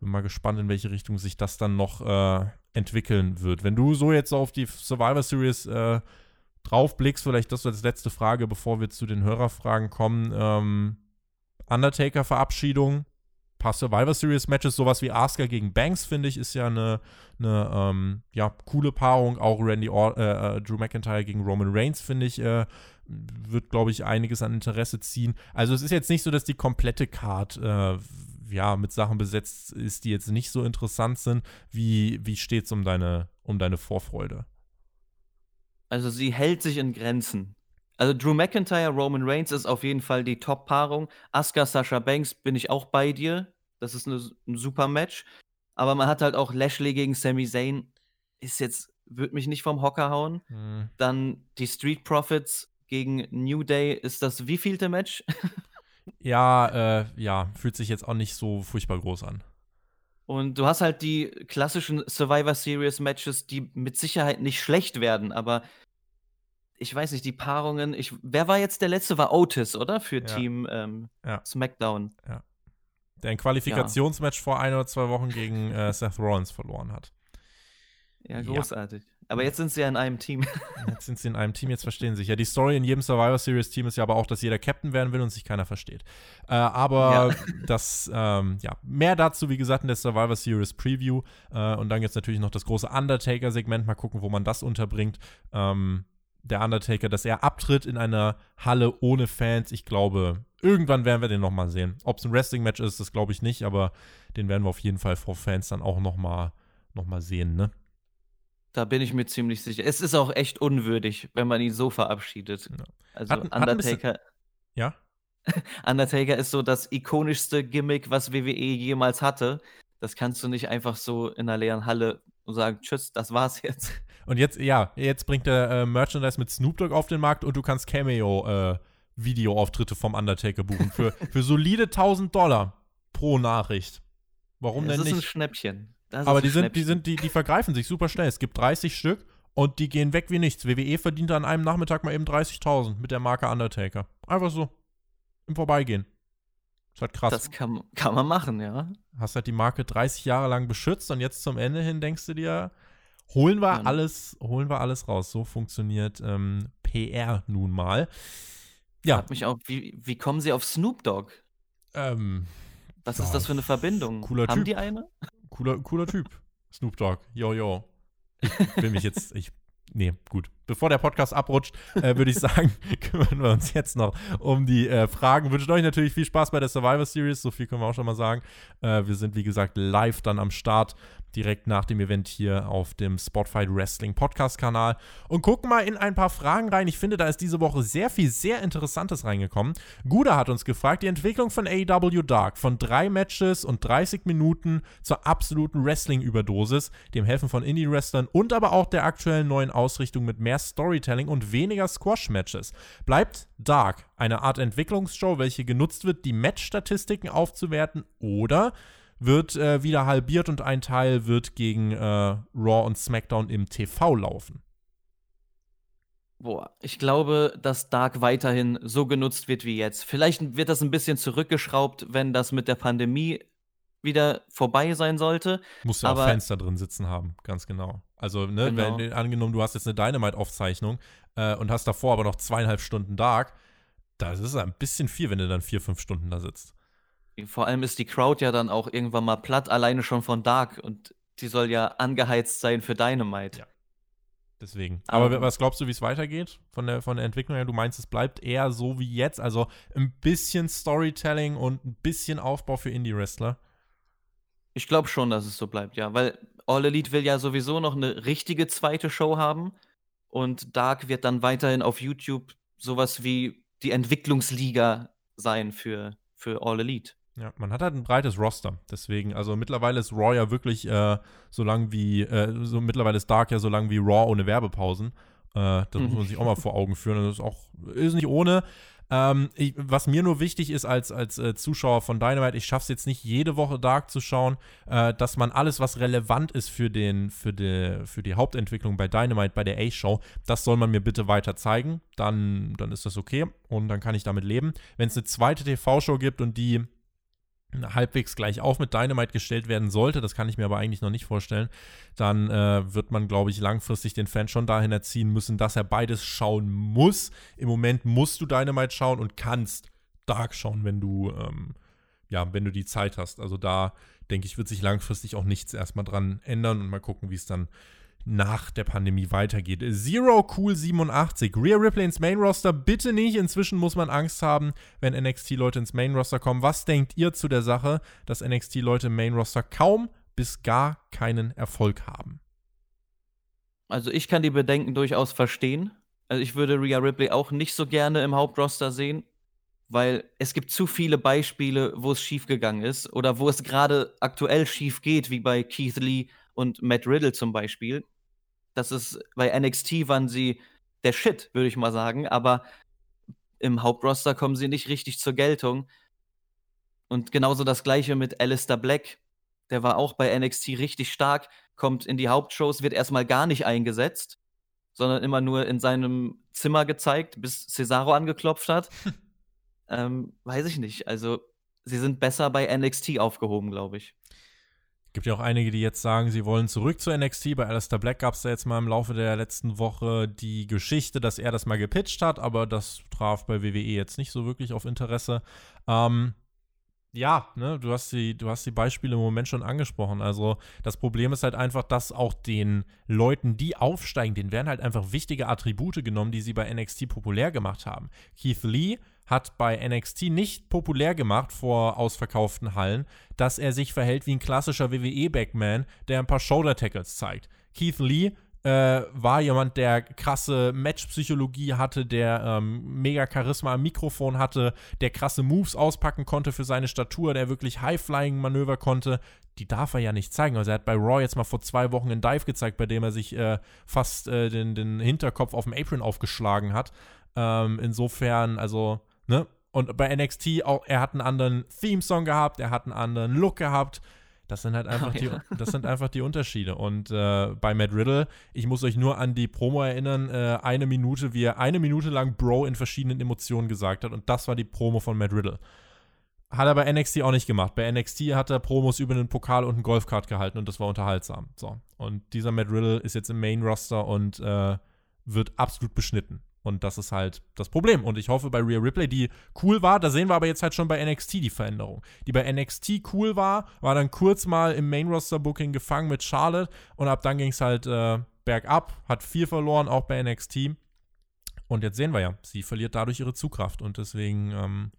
Bin mal gespannt, in welche Richtung sich das dann noch äh, entwickeln wird. Wenn du so jetzt auf die Survivor Series äh, draufblickst, vielleicht das als letzte Frage, bevor wir zu den Hörerfragen kommen, ähm, Undertaker-Verabschiedung, paar Survivor Series Matches, sowas wie Asuka gegen Banks, finde ich, ist ja eine, eine ähm, ja, coole Paarung. Auch Randy Or äh, äh, Drew McIntyre gegen Roman Reigns, finde ich, äh, wird, glaube ich, einiges an Interesse ziehen. Also es ist jetzt nicht so, dass die komplette Card äh, ja, mit Sachen besetzt ist, die jetzt nicht so interessant sind. Wie, wie steht es um deine, um deine Vorfreude? Also sie hält sich in Grenzen. Also Drew McIntyre, Roman Reigns ist auf jeden Fall die Top-Paarung. Asuka, Sasha Banks bin ich auch bei dir. Das ist eine, ein super Match. Aber man hat halt auch Lashley gegen Sami Zayn. Ist jetzt, wird mich nicht vom Hocker hauen. Mhm. Dann die Street Profits gegen New Day. Ist das wievielte Match? ja, äh, ja, fühlt sich jetzt auch nicht so furchtbar groß an. Und du hast halt die klassischen Survivor Series Matches, die mit Sicherheit nicht schlecht werden, aber ich weiß nicht, die Paarungen, ich, wer war jetzt der letzte? War Otis, oder? Für ja. Team ähm, ja. SmackDown. Ja. Der ein Qualifikationsmatch vor ein oder zwei Wochen gegen äh, Seth Rollins verloren hat. Ja, großartig. Aber jetzt sind sie ja in einem Team. Jetzt sind sie in einem Team, jetzt verstehen sie sich. Ja, die Story in jedem Survivor Series Team ist ja aber auch, dass jeder Captain werden will und sich keiner versteht. Äh, aber ja. das, ähm, ja, mehr dazu, wie gesagt, in der Survivor Series Preview. Äh, und dann jetzt natürlich noch das große Undertaker-Segment. Mal gucken, wo man das unterbringt. Ähm, der Undertaker, dass er abtritt in einer Halle ohne Fans. Ich glaube, irgendwann werden wir den nochmal sehen. Ob es ein Wrestling-Match ist, das glaube ich nicht, aber den werden wir auf jeden Fall vor Fans dann auch nochmal noch mal sehen, ne? Da bin ich mir ziemlich sicher. Es ist auch echt unwürdig, wenn man ihn so verabschiedet. Ja. Also hat, Undertaker. Hat ja? Undertaker ist so das ikonischste Gimmick, was WWE jemals hatte. Das kannst du nicht einfach so in einer leeren Halle sagen, tschüss, das war's jetzt. Und jetzt, ja, jetzt bringt er äh, Merchandise mit Snoop Dogg auf den Markt und du kannst Cameo-Videoauftritte äh, vom Undertaker buchen für, für solide 1000 Dollar pro Nachricht. Warum das denn nicht? Das ist ein Schnäppchen. Das Aber die sind, die sind, die, die vergreifen sich super schnell. Es gibt 30 Stück und die gehen weg wie nichts. WWE verdient an einem Nachmittag mal eben 30.000 mit der Marke Undertaker. Einfach so. Im Vorbeigehen. Das ist halt krass. Das kann, kann man machen, ja. Hast halt die Marke 30 Jahre lang beschützt und jetzt zum Ende hin denkst du dir, Holen wir alles, holen wir alles raus. So funktioniert ähm, PR nun mal. Ja. Frag mich auch, wie, wie kommen sie auf Snoop Dogg? Ähm, Was ja, ist das für eine Verbindung? Cooler Haben typ. die eine? Cooler, cooler Typ. Snoop Dogg. Yo, yo. Ich will mich jetzt, ich nee, gut. Bevor der Podcast abrutscht, äh, würde ich sagen, kümmern wir uns jetzt noch um die äh, Fragen. Wünsche euch natürlich viel Spaß bei der Survivor Series. So viel können wir auch schon mal sagen. Äh, wir sind, wie gesagt, live dann am Start direkt nach dem Event hier auf dem Spotify Wrestling Podcast Kanal und gucken mal in ein paar Fragen rein. Ich finde, da ist diese Woche sehr viel sehr Interessantes reingekommen. Guda hat uns gefragt, die Entwicklung von AEW Dark von drei Matches und 30 Minuten zur absoluten Wrestling-Überdosis, dem Helfen von Indie-Wrestlern und aber auch der aktuellen neuen Ausrichtung mit mehr Storytelling und weniger Squash-Matches. Bleibt Dark eine Art Entwicklungsshow, welche genutzt wird, die Match-Statistiken aufzuwerten oder wird äh, wieder halbiert und ein Teil wird gegen äh, Raw und SmackDown im TV laufen. Boah, ich glaube, dass Dark weiterhin so genutzt wird wie jetzt. Vielleicht wird das ein bisschen zurückgeschraubt, wenn das mit der Pandemie wieder vorbei sein sollte. Musst du auch Fenster drin sitzen haben, ganz genau. Also, ne, genau. wenn angenommen, du hast jetzt eine Dynamite-Aufzeichnung äh, und hast davor aber noch zweieinhalb Stunden Dark, das ist ein bisschen viel, wenn du dann vier, fünf Stunden da sitzt. Vor allem ist die Crowd ja dann auch irgendwann mal platt, alleine schon von Dark. Und die soll ja angeheizt sein für Dynamite. Ja. Deswegen. Aber, Aber was glaubst du, wie es weitergeht von der, von der Entwicklung her? Du meinst, es bleibt eher so wie jetzt, also ein bisschen Storytelling und ein bisschen Aufbau für Indie-Wrestler? Ich glaube schon, dass es so bleibt, ja. Weil All Elite will ja sowieso noch eine richtige zweite Show haben. Und Dark wird dann weiterhin auf YouTube sowas wie die Entwicklungsliga sein für, für All Elite. Ja, man hat halt ein breites Roster. Deswegen, also mittlerweile ist Raw ja wirklich äh, so lang wie, äh, so mittlerweile ist Dark ja so lang wie Raw ohne Werbepausen. Äh, das muss man sich auch mal vor Augen führen. Das ist auch, ist nicht ohne. Ähm, ich, was mir nur wichtig ist als, als äh, Zuschauer von Dynamite, ich schaffe es jetzt nicht jede Woche Dark zu schauen, äh, dass man alles, was relevant ist für, den, für, die, für die Hauptentwicklung bei Dynamite, bei der A-Show, das soll man mir bitte weiter zeigen. Dann, dann ist das okay und dann kann ich damit leben. Wenn es eine zweite TV-Show gibt und die halbwegs gleich auf mit Dynamite gestellt werden sollte, das kann ich mir aber eigentlich noch nicht vorstellen, dann äh, wird man, glaube ich, langfristig den Fan schon dahin erziehen müssen, dass er beides schauen muss. Im Moment musst du Dynamite schauen und kannst Dark schauen, wenn du, ähm, ja, wenn du die Zeit hast. Also da, denke ich, wird sich langfristig auch nichts erstmal dran ändern und mal gucken, wie es dann nach der Pandemie weitergeht. Zero Cool 87. Rhea Ripley ins Main Roster, bitte nicht. Inzwischen muss man Angst haben, wenn NXT-Leute ins Main Roster kommen. Was denkt ihr zu der Sache, dass NXT-Leute im Main Roster kaum bis gar keinen Erfolg haben? Also ich kann die Bedenken durchaus verstehen. Also ich würde Rhea Ripley auch nicht so gerne im Hauptroster sehen, weil es gibt zu viele Beispiele, wo es schiefgegangen ist oder wo es gerade aktuell schief geht, wie bei Keith Lee und Matt Riddle zum Beispiel das ist bei NXT waren sie der Shit, würde ich mal sagen, aber im Hauptroster kommen sie nicht richtig zur Geltung. Und genauso das gleiche mit Alistair Black. Der war auch bei NXT richtig stark, kommt in die Hauptshows, wird erstmal gar nicht eingesetzt, sondern immer nur in seinem Zimmer gezeigt, bis Cesaro angeklopft hat. ähm, weiß ich nicht. Also, sie sind besser bei NXT aufgehoben, glaube ich. Gibt ja auch einige, die jetzt sagen, sie wollen zurück zu NXT. Bei Alistair Black gab es ja jetzt mal im Laufe der letzten Woche die Geschichte, dass er das mal gepitcht hat, aber das traf bei WWE jetzt nicht so wirklich auf Interesse. Ähm, ja, ne, du hast die, du hast die Beispiele im Moment schon angesprochen. Also das Problem ist halt einfach, dass auch den Leuten, die aufsteigen, denen werden halt einfach wichtige Attribute genommen, die sie bei NXT populär gemacht haben. Keith Lee hat bei NXT nicht populär gemacht vor ausverkauften Hallen, dass er sich verhält wie ein klassischer WWE-Backman, der ein paar Shoulder-Tackles zeigt. Keith Lee äh, war jemand, der krasse Matchpsychologie hatte, der ähm, mega Charisma am Mikrofon hatte, der krasse Moves auspacken konnte für seine Statur, der wirklich High-Flying-Manöver konnte. Die darf er ja nicht zeigen. Also er hat bei Raw jetzt mal vor zwei Wochen einen Dive gezeigt, bei dem er sich äh, fast äh, den, den Hinterkopf auf dem Apron aufgeschlagen hat. Ähm, insofern, also Ne? Und bei NXT auch, er hat einen anderen Theme-Song gehabt, er hat einen anderen Look gehabt. Das sind halt einfach, oh, die, das sind einfach die Unterschiede. Und äh, bei Matt Riddle, ich muss euch nur an die Promo erinnern, äh, eine Minute, wie er eine Minute lang Bro in verschiedenen Emotionen gesagt hat. Und das war die Promo von Matt Riddle. Hat er bei NXT auch nicht gemacht. Bei NXT hat er Promos über einen Pokal und einen Golfkart gehalten und das war unterhaltsam. So. Und dieser Matt Riddle ist jetzt im Main-Roster und äh, wird absolut beschnitten. Und das ist halt das Problem. Und ich hoffe bei Rhea Ripley, die cool war, da sehen wir aber jetzt halt schon bei NXT die Veränderung. Die bei NXT cool war, war dann kurz mal im Main-Roster-Booking gefangen mit Charlotte und ab dann ging es halt äh, bergab, hat viel verloren, auch bei NXT. Und jetzt sehen wir ja, sie verliert dadurch ihre Zugkraft und deswegen ähm,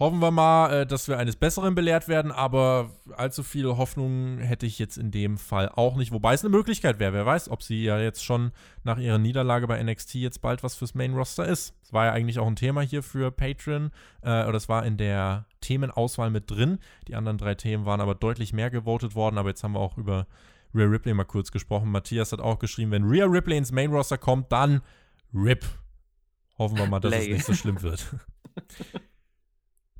Hoffen wir mal, äh, dass wir eines Besseren belehrt werden, aber allzu viel Hoffnung hätte ich jetzt in dem Fall auch nicht. Wobei es eine Möglichkeit wäre. Wer weiß, ob sie ja jetzt schon nach ihrer Niederlage bei NXT jetzt bald was fürs Main Roster ist. Es war ja eigentlich auch ein Thema hier für Patreon, äh, oder es war in der Themenauswahl mit drin. Die anderen drei Themen waren aber deutlich mehr gewotet worden, aber jetzt haben wir auch über Rhea Ripley mal kurz gesprochen. Matthias hat auch geschrieben, wenn Rhea Ripley ins Main Roster kommt, dann RIP. Hoffen wir mal, dass es nicht so schlimm wird.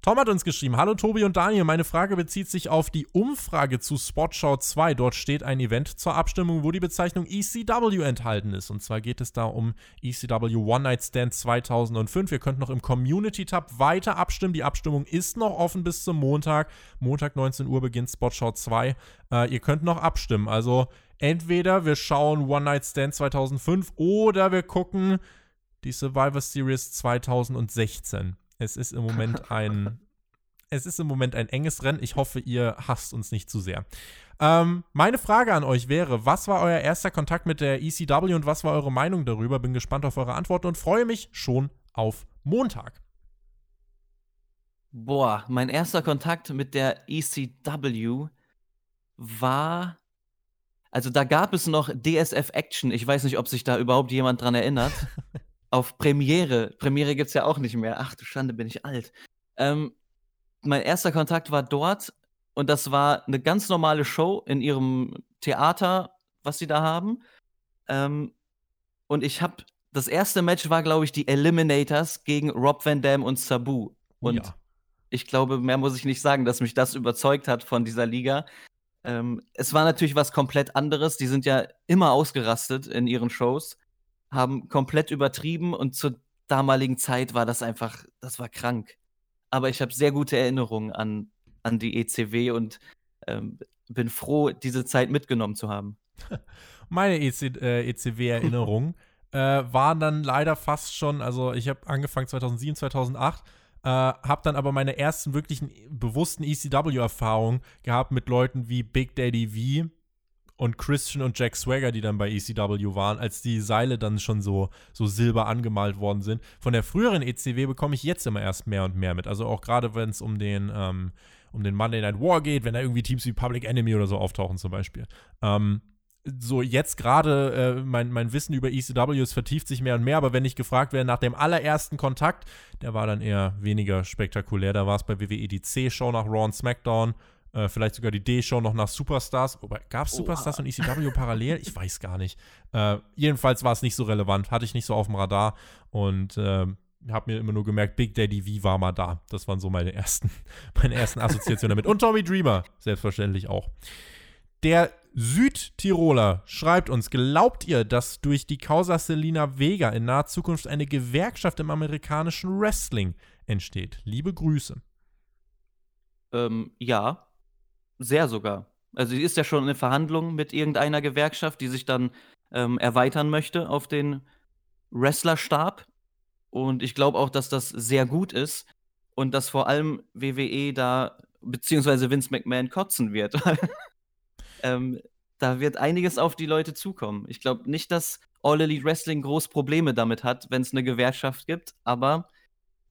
Tom hat uns geschrieben: Hallo Tobi und Daniel, meine Frage bezieht sich auf die Umfrage zu Spotshot 2. Dort steht ein Event zur Abstimmung, wo die Bezeichnung ECW enthalten ist. Und zwar geht es da um ECW One Night Stand 2005. Ihr könnt noch im Community-Tab weiter abstimmen. Die Abstimmung ist noch offen bis zum Montag. Montag 19 Uhr beginnt Spotshot 2. Äh, ihr könnt noch abstimmen. Also entweder wir schauen One Night Stand 2005 oder wir gucken die Survivor Series 2016. Es ist im Moment ein. es ist im Moment ein enges Rennen. Ich hoffe, ihr hasst uns nicht zu sehr. Ähm, meine Frage an euch wäre: Was war euer erster Kontakt mit der ECW und was war eure Meinung darüber? Bin gespannt auf eure Antworten und freue mich schon auf Montag. Boah, mein erster Kontakt mit der ECW war. Also da gab es noch DSF Action. Ich weiß nicht, ob sich da überhaupt jemand dran erinnert. Auf Premiere. Premiere gibt es ja auch nicht mehr. Ach du Schande, bin ich alt. Ähm, mein erster Kontakt war dort und das war eine ganz normale Show in ihrem Theater, was sie da haben. Ähm, und ich habe das erste Match war, glaube ich, die Eliminators gegen Rob Van Dam und Sabu. Oh und ja. ich glaube, mehr muss ich nicht sagen, dass mich das überzeugt hat von dieser Liga. Ähm, es war natürlich was komplett anderes. Die sind ja immer ausgerastet in ihren Shows, haben komplett übertrieben und zur damaligen Zeit war das einfach, das war krank. Aber ich habe sehr gute Erinnerungen an, an die ECW und ähm, bin froh, diese Zeit mitgenommen zu haben. Meine EC, äh, ECW-Erinnerungen äh, waren dann leider fast schon, also ich habe angefangen 2007, 2008 äh, habe dann aber meine ersten wirklichen bewussten ECW-Erfahrungen gehabt mit Leuten wie Big Daddy V und Christian und Jack Swagger, die dann bei ECW waren, als die Seile dann schon so, so silber angemalt worden sind. Von der früheren ECW bekomme ich jetzt immer erst mehr und mehr mit. Also auch gerade, wenn es um den ähm, um den Monday Night War geht, wenn da irgendwie Teams wie Public Enemy oder so auftauchen zum Beispiel. Ähm, so jetzt gerade äh, mein, mein Wissen über ECWs vertieft sich mehr und mehr, aber wenn ich gefragt werde nach dem allerersten Kontakt, der war dann eher weniger spektakulär. Da war es bei WWE die C-Show nach Raw und SmackDown, äh, vielleicht sogar die D-Show noch nach Superstars. Gab es Superstars und ECW parallel? Ich weiß gar nicht. Äh, jedenfalls war es nicht so relevant, hatte ich nicht so auf dem Radar und äh, habe mir immer nur gemerkt, Big Daddy V war mal da. Das waren so meine ersten, meine ersten Assoziationen damit. Und Tommy Dreamer, selbstverständlich auch. Der Südtiroler schreibt uns: Glaubt ihr, dass durch die Causa Selina Vega in naher Zukunft eine Gewerkschaft im amerikanischen Wrestling entsteht? Liebe Grüße. Ähm, ja, sehr sogar. Also, sie ist ja schon in Verhandlungen mit irgendeiner Gewerkschaft, die sich dann ähm, erweitern möchte auf den Wrestlerstab. Und ich glaube auch, dass das sehr gut ist und dass vor allem WWE da, beziehungsweise Vince McMahon kotzen wird. ähm, da wird einiges auf die Leute zukommen. Ich glaube nicht, dass All Elite Wrestling groß Probleme damit hat, wenn es eine Gewerkschaft gibt, aber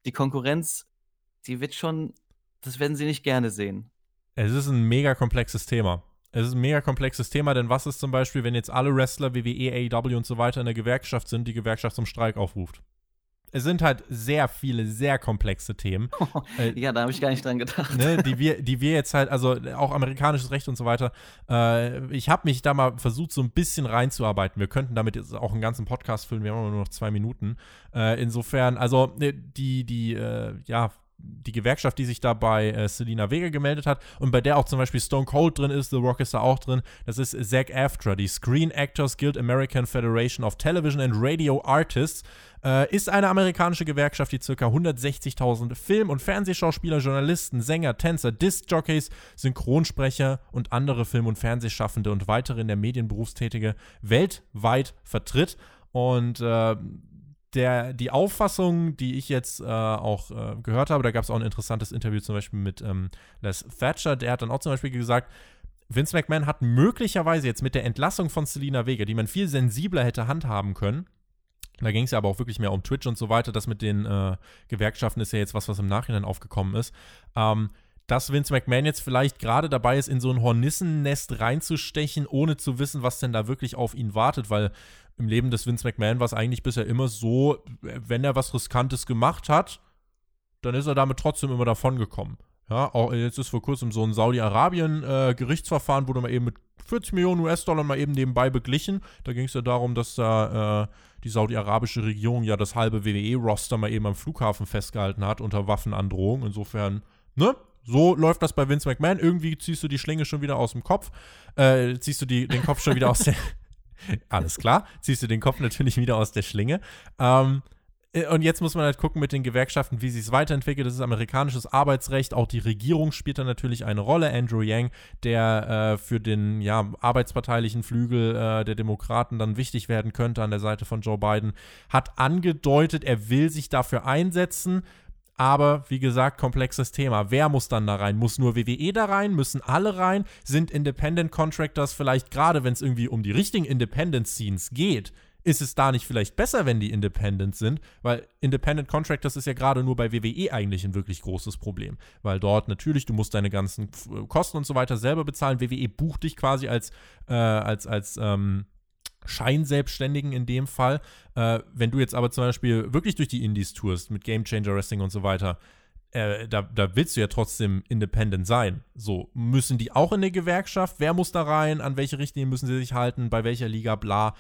die Konkurrenz, die wird schon, das werden sie nicht gerne sehen. Es ist ein mega komplexes Thema. Es ist ein mega komplexes Thema, denn was ist zum Beispiel, wenn jetzt alle Wrestler, WWE, AEW und so weiter in der Gewerkschaft sind, die Gewerkschaft zum Streik aufruft? es sind halt sehr viele, sehr komplexe Themen. Äh, ja, da habe ich gar nicht dran gedacht. Ne, die, wir, die wir jetzt halt, also auch amerikanisches Recht und so weiter. Äh, ich habe mich da mal versucht, so ein bisschen reinzuarbeiten. Wir könnten damit jetzt auch einen ganzen Podcast füllen. Wir haben nur noch zwei Minuten. Äh, insofern, also ne, die, die, äh, ja, die Gewerkschaft, die sich da bei äh, Selina Vega gemeldet hat und bei der auch zum Beispiel Stone Cold drin ist, The Rock ist da auch drin, das ist SAG-AFTRA, die Screen Actors Guild American Federation of Television and Radio Artists, äh, ist eine amerikanische Gewerkschaft, die ca. 160.000 Film- und Fernsehschauspieler, Journalisten, Sänger, Tänzer, Disc-Jockeys, Synchronsprecher und andere Film- und Fernsehschaffende und weitere in der Medienberufstätige weltweit vertritt. Und äh, der, die Auffassung, die ich jetzt äh, auch äh, gehört habe, da gab es auch ein interessantes Interview zum Beispiel mit ähm, Les Thatcher, der hat dann auch zum Beispiel gesagt, Vince McMahon hat möglicherweise jetzt mit der Entlassung von Selina Vega, die man viel sensibler hätte handhaben können, da ging es ja aber auch wirklich mehr um Twitch und so weiter. Das mit den äh, Gewerkschaften ist ja jetzt was, was im Nachhinein aufgekommen ist. Ähm, dass Vince McMahon jetzt vielleicht gerade dabei ist, in so ein Hornissennest reinzustechen, ohne zu wissen, was denn da wirklich auf ihn wartet, weil im Leben des Vince McMahon war es eigentlich bisher immer so, wenn er was Riskantes gemacht hat, dann ist er damit trotzdem immer davon gekommen. Ja, auch jetzt ist vor kurzem so ein Saudi-Arabien-Gerichtsverfahren, äh, wurde mal eben mit 40 Millionen US-Dollar mal eben nebenbei beglichen. Da ging es ja darum, dass da äh, die saudi-arabische Regierung ja das halbe WWE-Roster mal eben am Flughafen festgehalten hat unter Waffenandrohung. Insofern, ne? So läuft das bei Vince McMahon. Irgendwie ziehst du die Schlinge schon wieder aus dem Kopf. Äh, ziehst du die, den Kopf schon wieder aus der. Alles klar. Ziehst du den Kopf natürlich wieder aus der Schlinge. Ähm, äh, und jetzt muss man halt gucken mit den Gewerkschaften, wie sich es weiterentwickelt. Das ist amerikanisches Arbeitsrecht. Auch die Regierung spielt da natürlich eine Rolle. Andrew Yang, der äh, für den ja, arbeitsparteilichen Flügel äh, der Demokraten dann wichtig werden könnte an der Seite von Joe Biden, hat angedeutet, er will sich dafür einsetzen. Aber wie gesagt, komplexes Thema. Wer muss dann da rein? Muss nur WWE da rein? Müssen alle rein? Sind Independent Contractors vielleicht gerade, wenn es irgendwie um die richtigen Independent Scenes geht, ist es da nicht vielleicht besser, wenn die independent sind? Weil Independent Contractors ist ja gerade nur bei WWE eigentlich ein wirklich großes Problem. Weil dort natürlich, du musst deine ganzen Kosten und so weiter selber bezahlen. WWE bucht dich quasi als, äh, als, als, ähm, Scheinselbstständigen in dem Fall. Äh, wenn du jetzt aber zum Beispiel wirklich durch die Indies tourst mit Game Changer Wrestling und so weiter, äh, da, da, willst du ja trotzdem independent sein. So, müssen die auch in eine Gewerkschaft? Wer muss da rein? An welche Richtlinien müssen sie sich halten? Bei welcher Liga? Bla.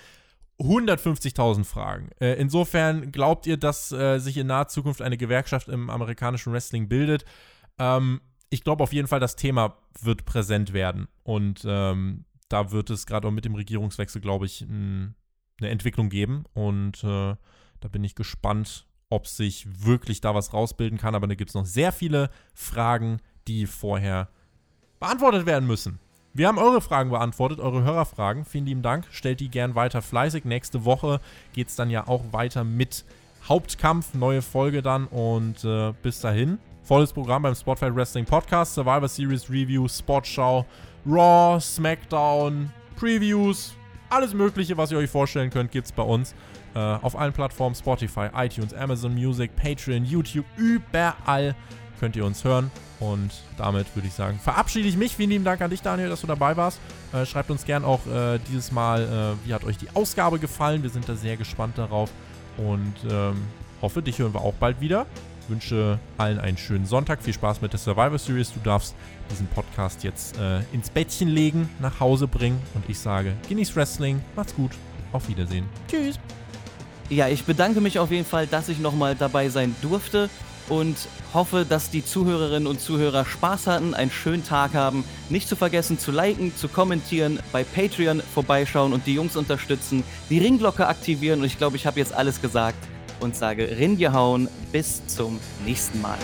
150.000 Fragen. Äh, insofern glaubt ihr, dass äh, sich in naher Zukunft eine Gewerkschaft im amerikanischen Wrestling bildet? Ähm, ich glaube auf jeden Fall, das Thema wird präsent werden. Und ähm, da wird es gerade auch mit dem Regierungswechsel, glaube ich, eine Entwicklung geben. Und äh, da bin ich gespannt, ob sich wirklich da was rausbilden kann. Aber da gibt es noch sehr viele Fragen, die vorher beantwortet werden müssen. Wir haben eure Fragen beantwortet, eure Hörerfragen. Vielen lieben Dank. Stellt die gern weiter fleißig. Nächste Woche geht es dann ja auch weiter mit Hauptkampf, neue Folge dann. Und äh, bis dahin, volles Programm beim Spotlight Wrestling Podcast, Survivor Series Review, Sportschau, Raw, SmackDown, Previews, alles Mögliche, was ihr euch vorstellen könnt, gibt es bei uns. Äh, auf allen Plattformen, Spotify, iTunes, Amazon Music, Patreon, YouTube, überall könnt ihr uns hören. Und damit würde ich sagen, verabschiede ich mich. Vielen lieben Dank an dich, Daniel, dass du dabei warst. Äh, schreibt uns gern auch äh, dieses Mal, äh, wie hat euch die Ausgabe gefallen. Wir sind da sehr gespannt darauf und ähm, hoffe, dich hören wir auch bald wieder. Wünsche allen einen schönen Sonntag. Viel Spaß mit der Survivor Series. Du darfst diesen Podcast jetzt äh, ins Bettchen legen, nach Hause bringen. Und ich sage, genieß Wrestling. Macht's gut. Auf Wiedersehen. Tschüss. Ja, ich bedanke mich auf jeden Fall, dass ich nochmal dabei sein durfte und hoffe, dass die Zuhörerinnen und Zuhörer Spaß hatten, einen schönen Tag haben. Nicht zu vergessen zu liken, zu kommentieren, bei Patreon vorbeischauen und die Jungs unterstützen, die Ringglocke aktivieren und ich glaube, ich habe jetzt alles gesagt und sage Ringehauen bis zum nächsten Mal.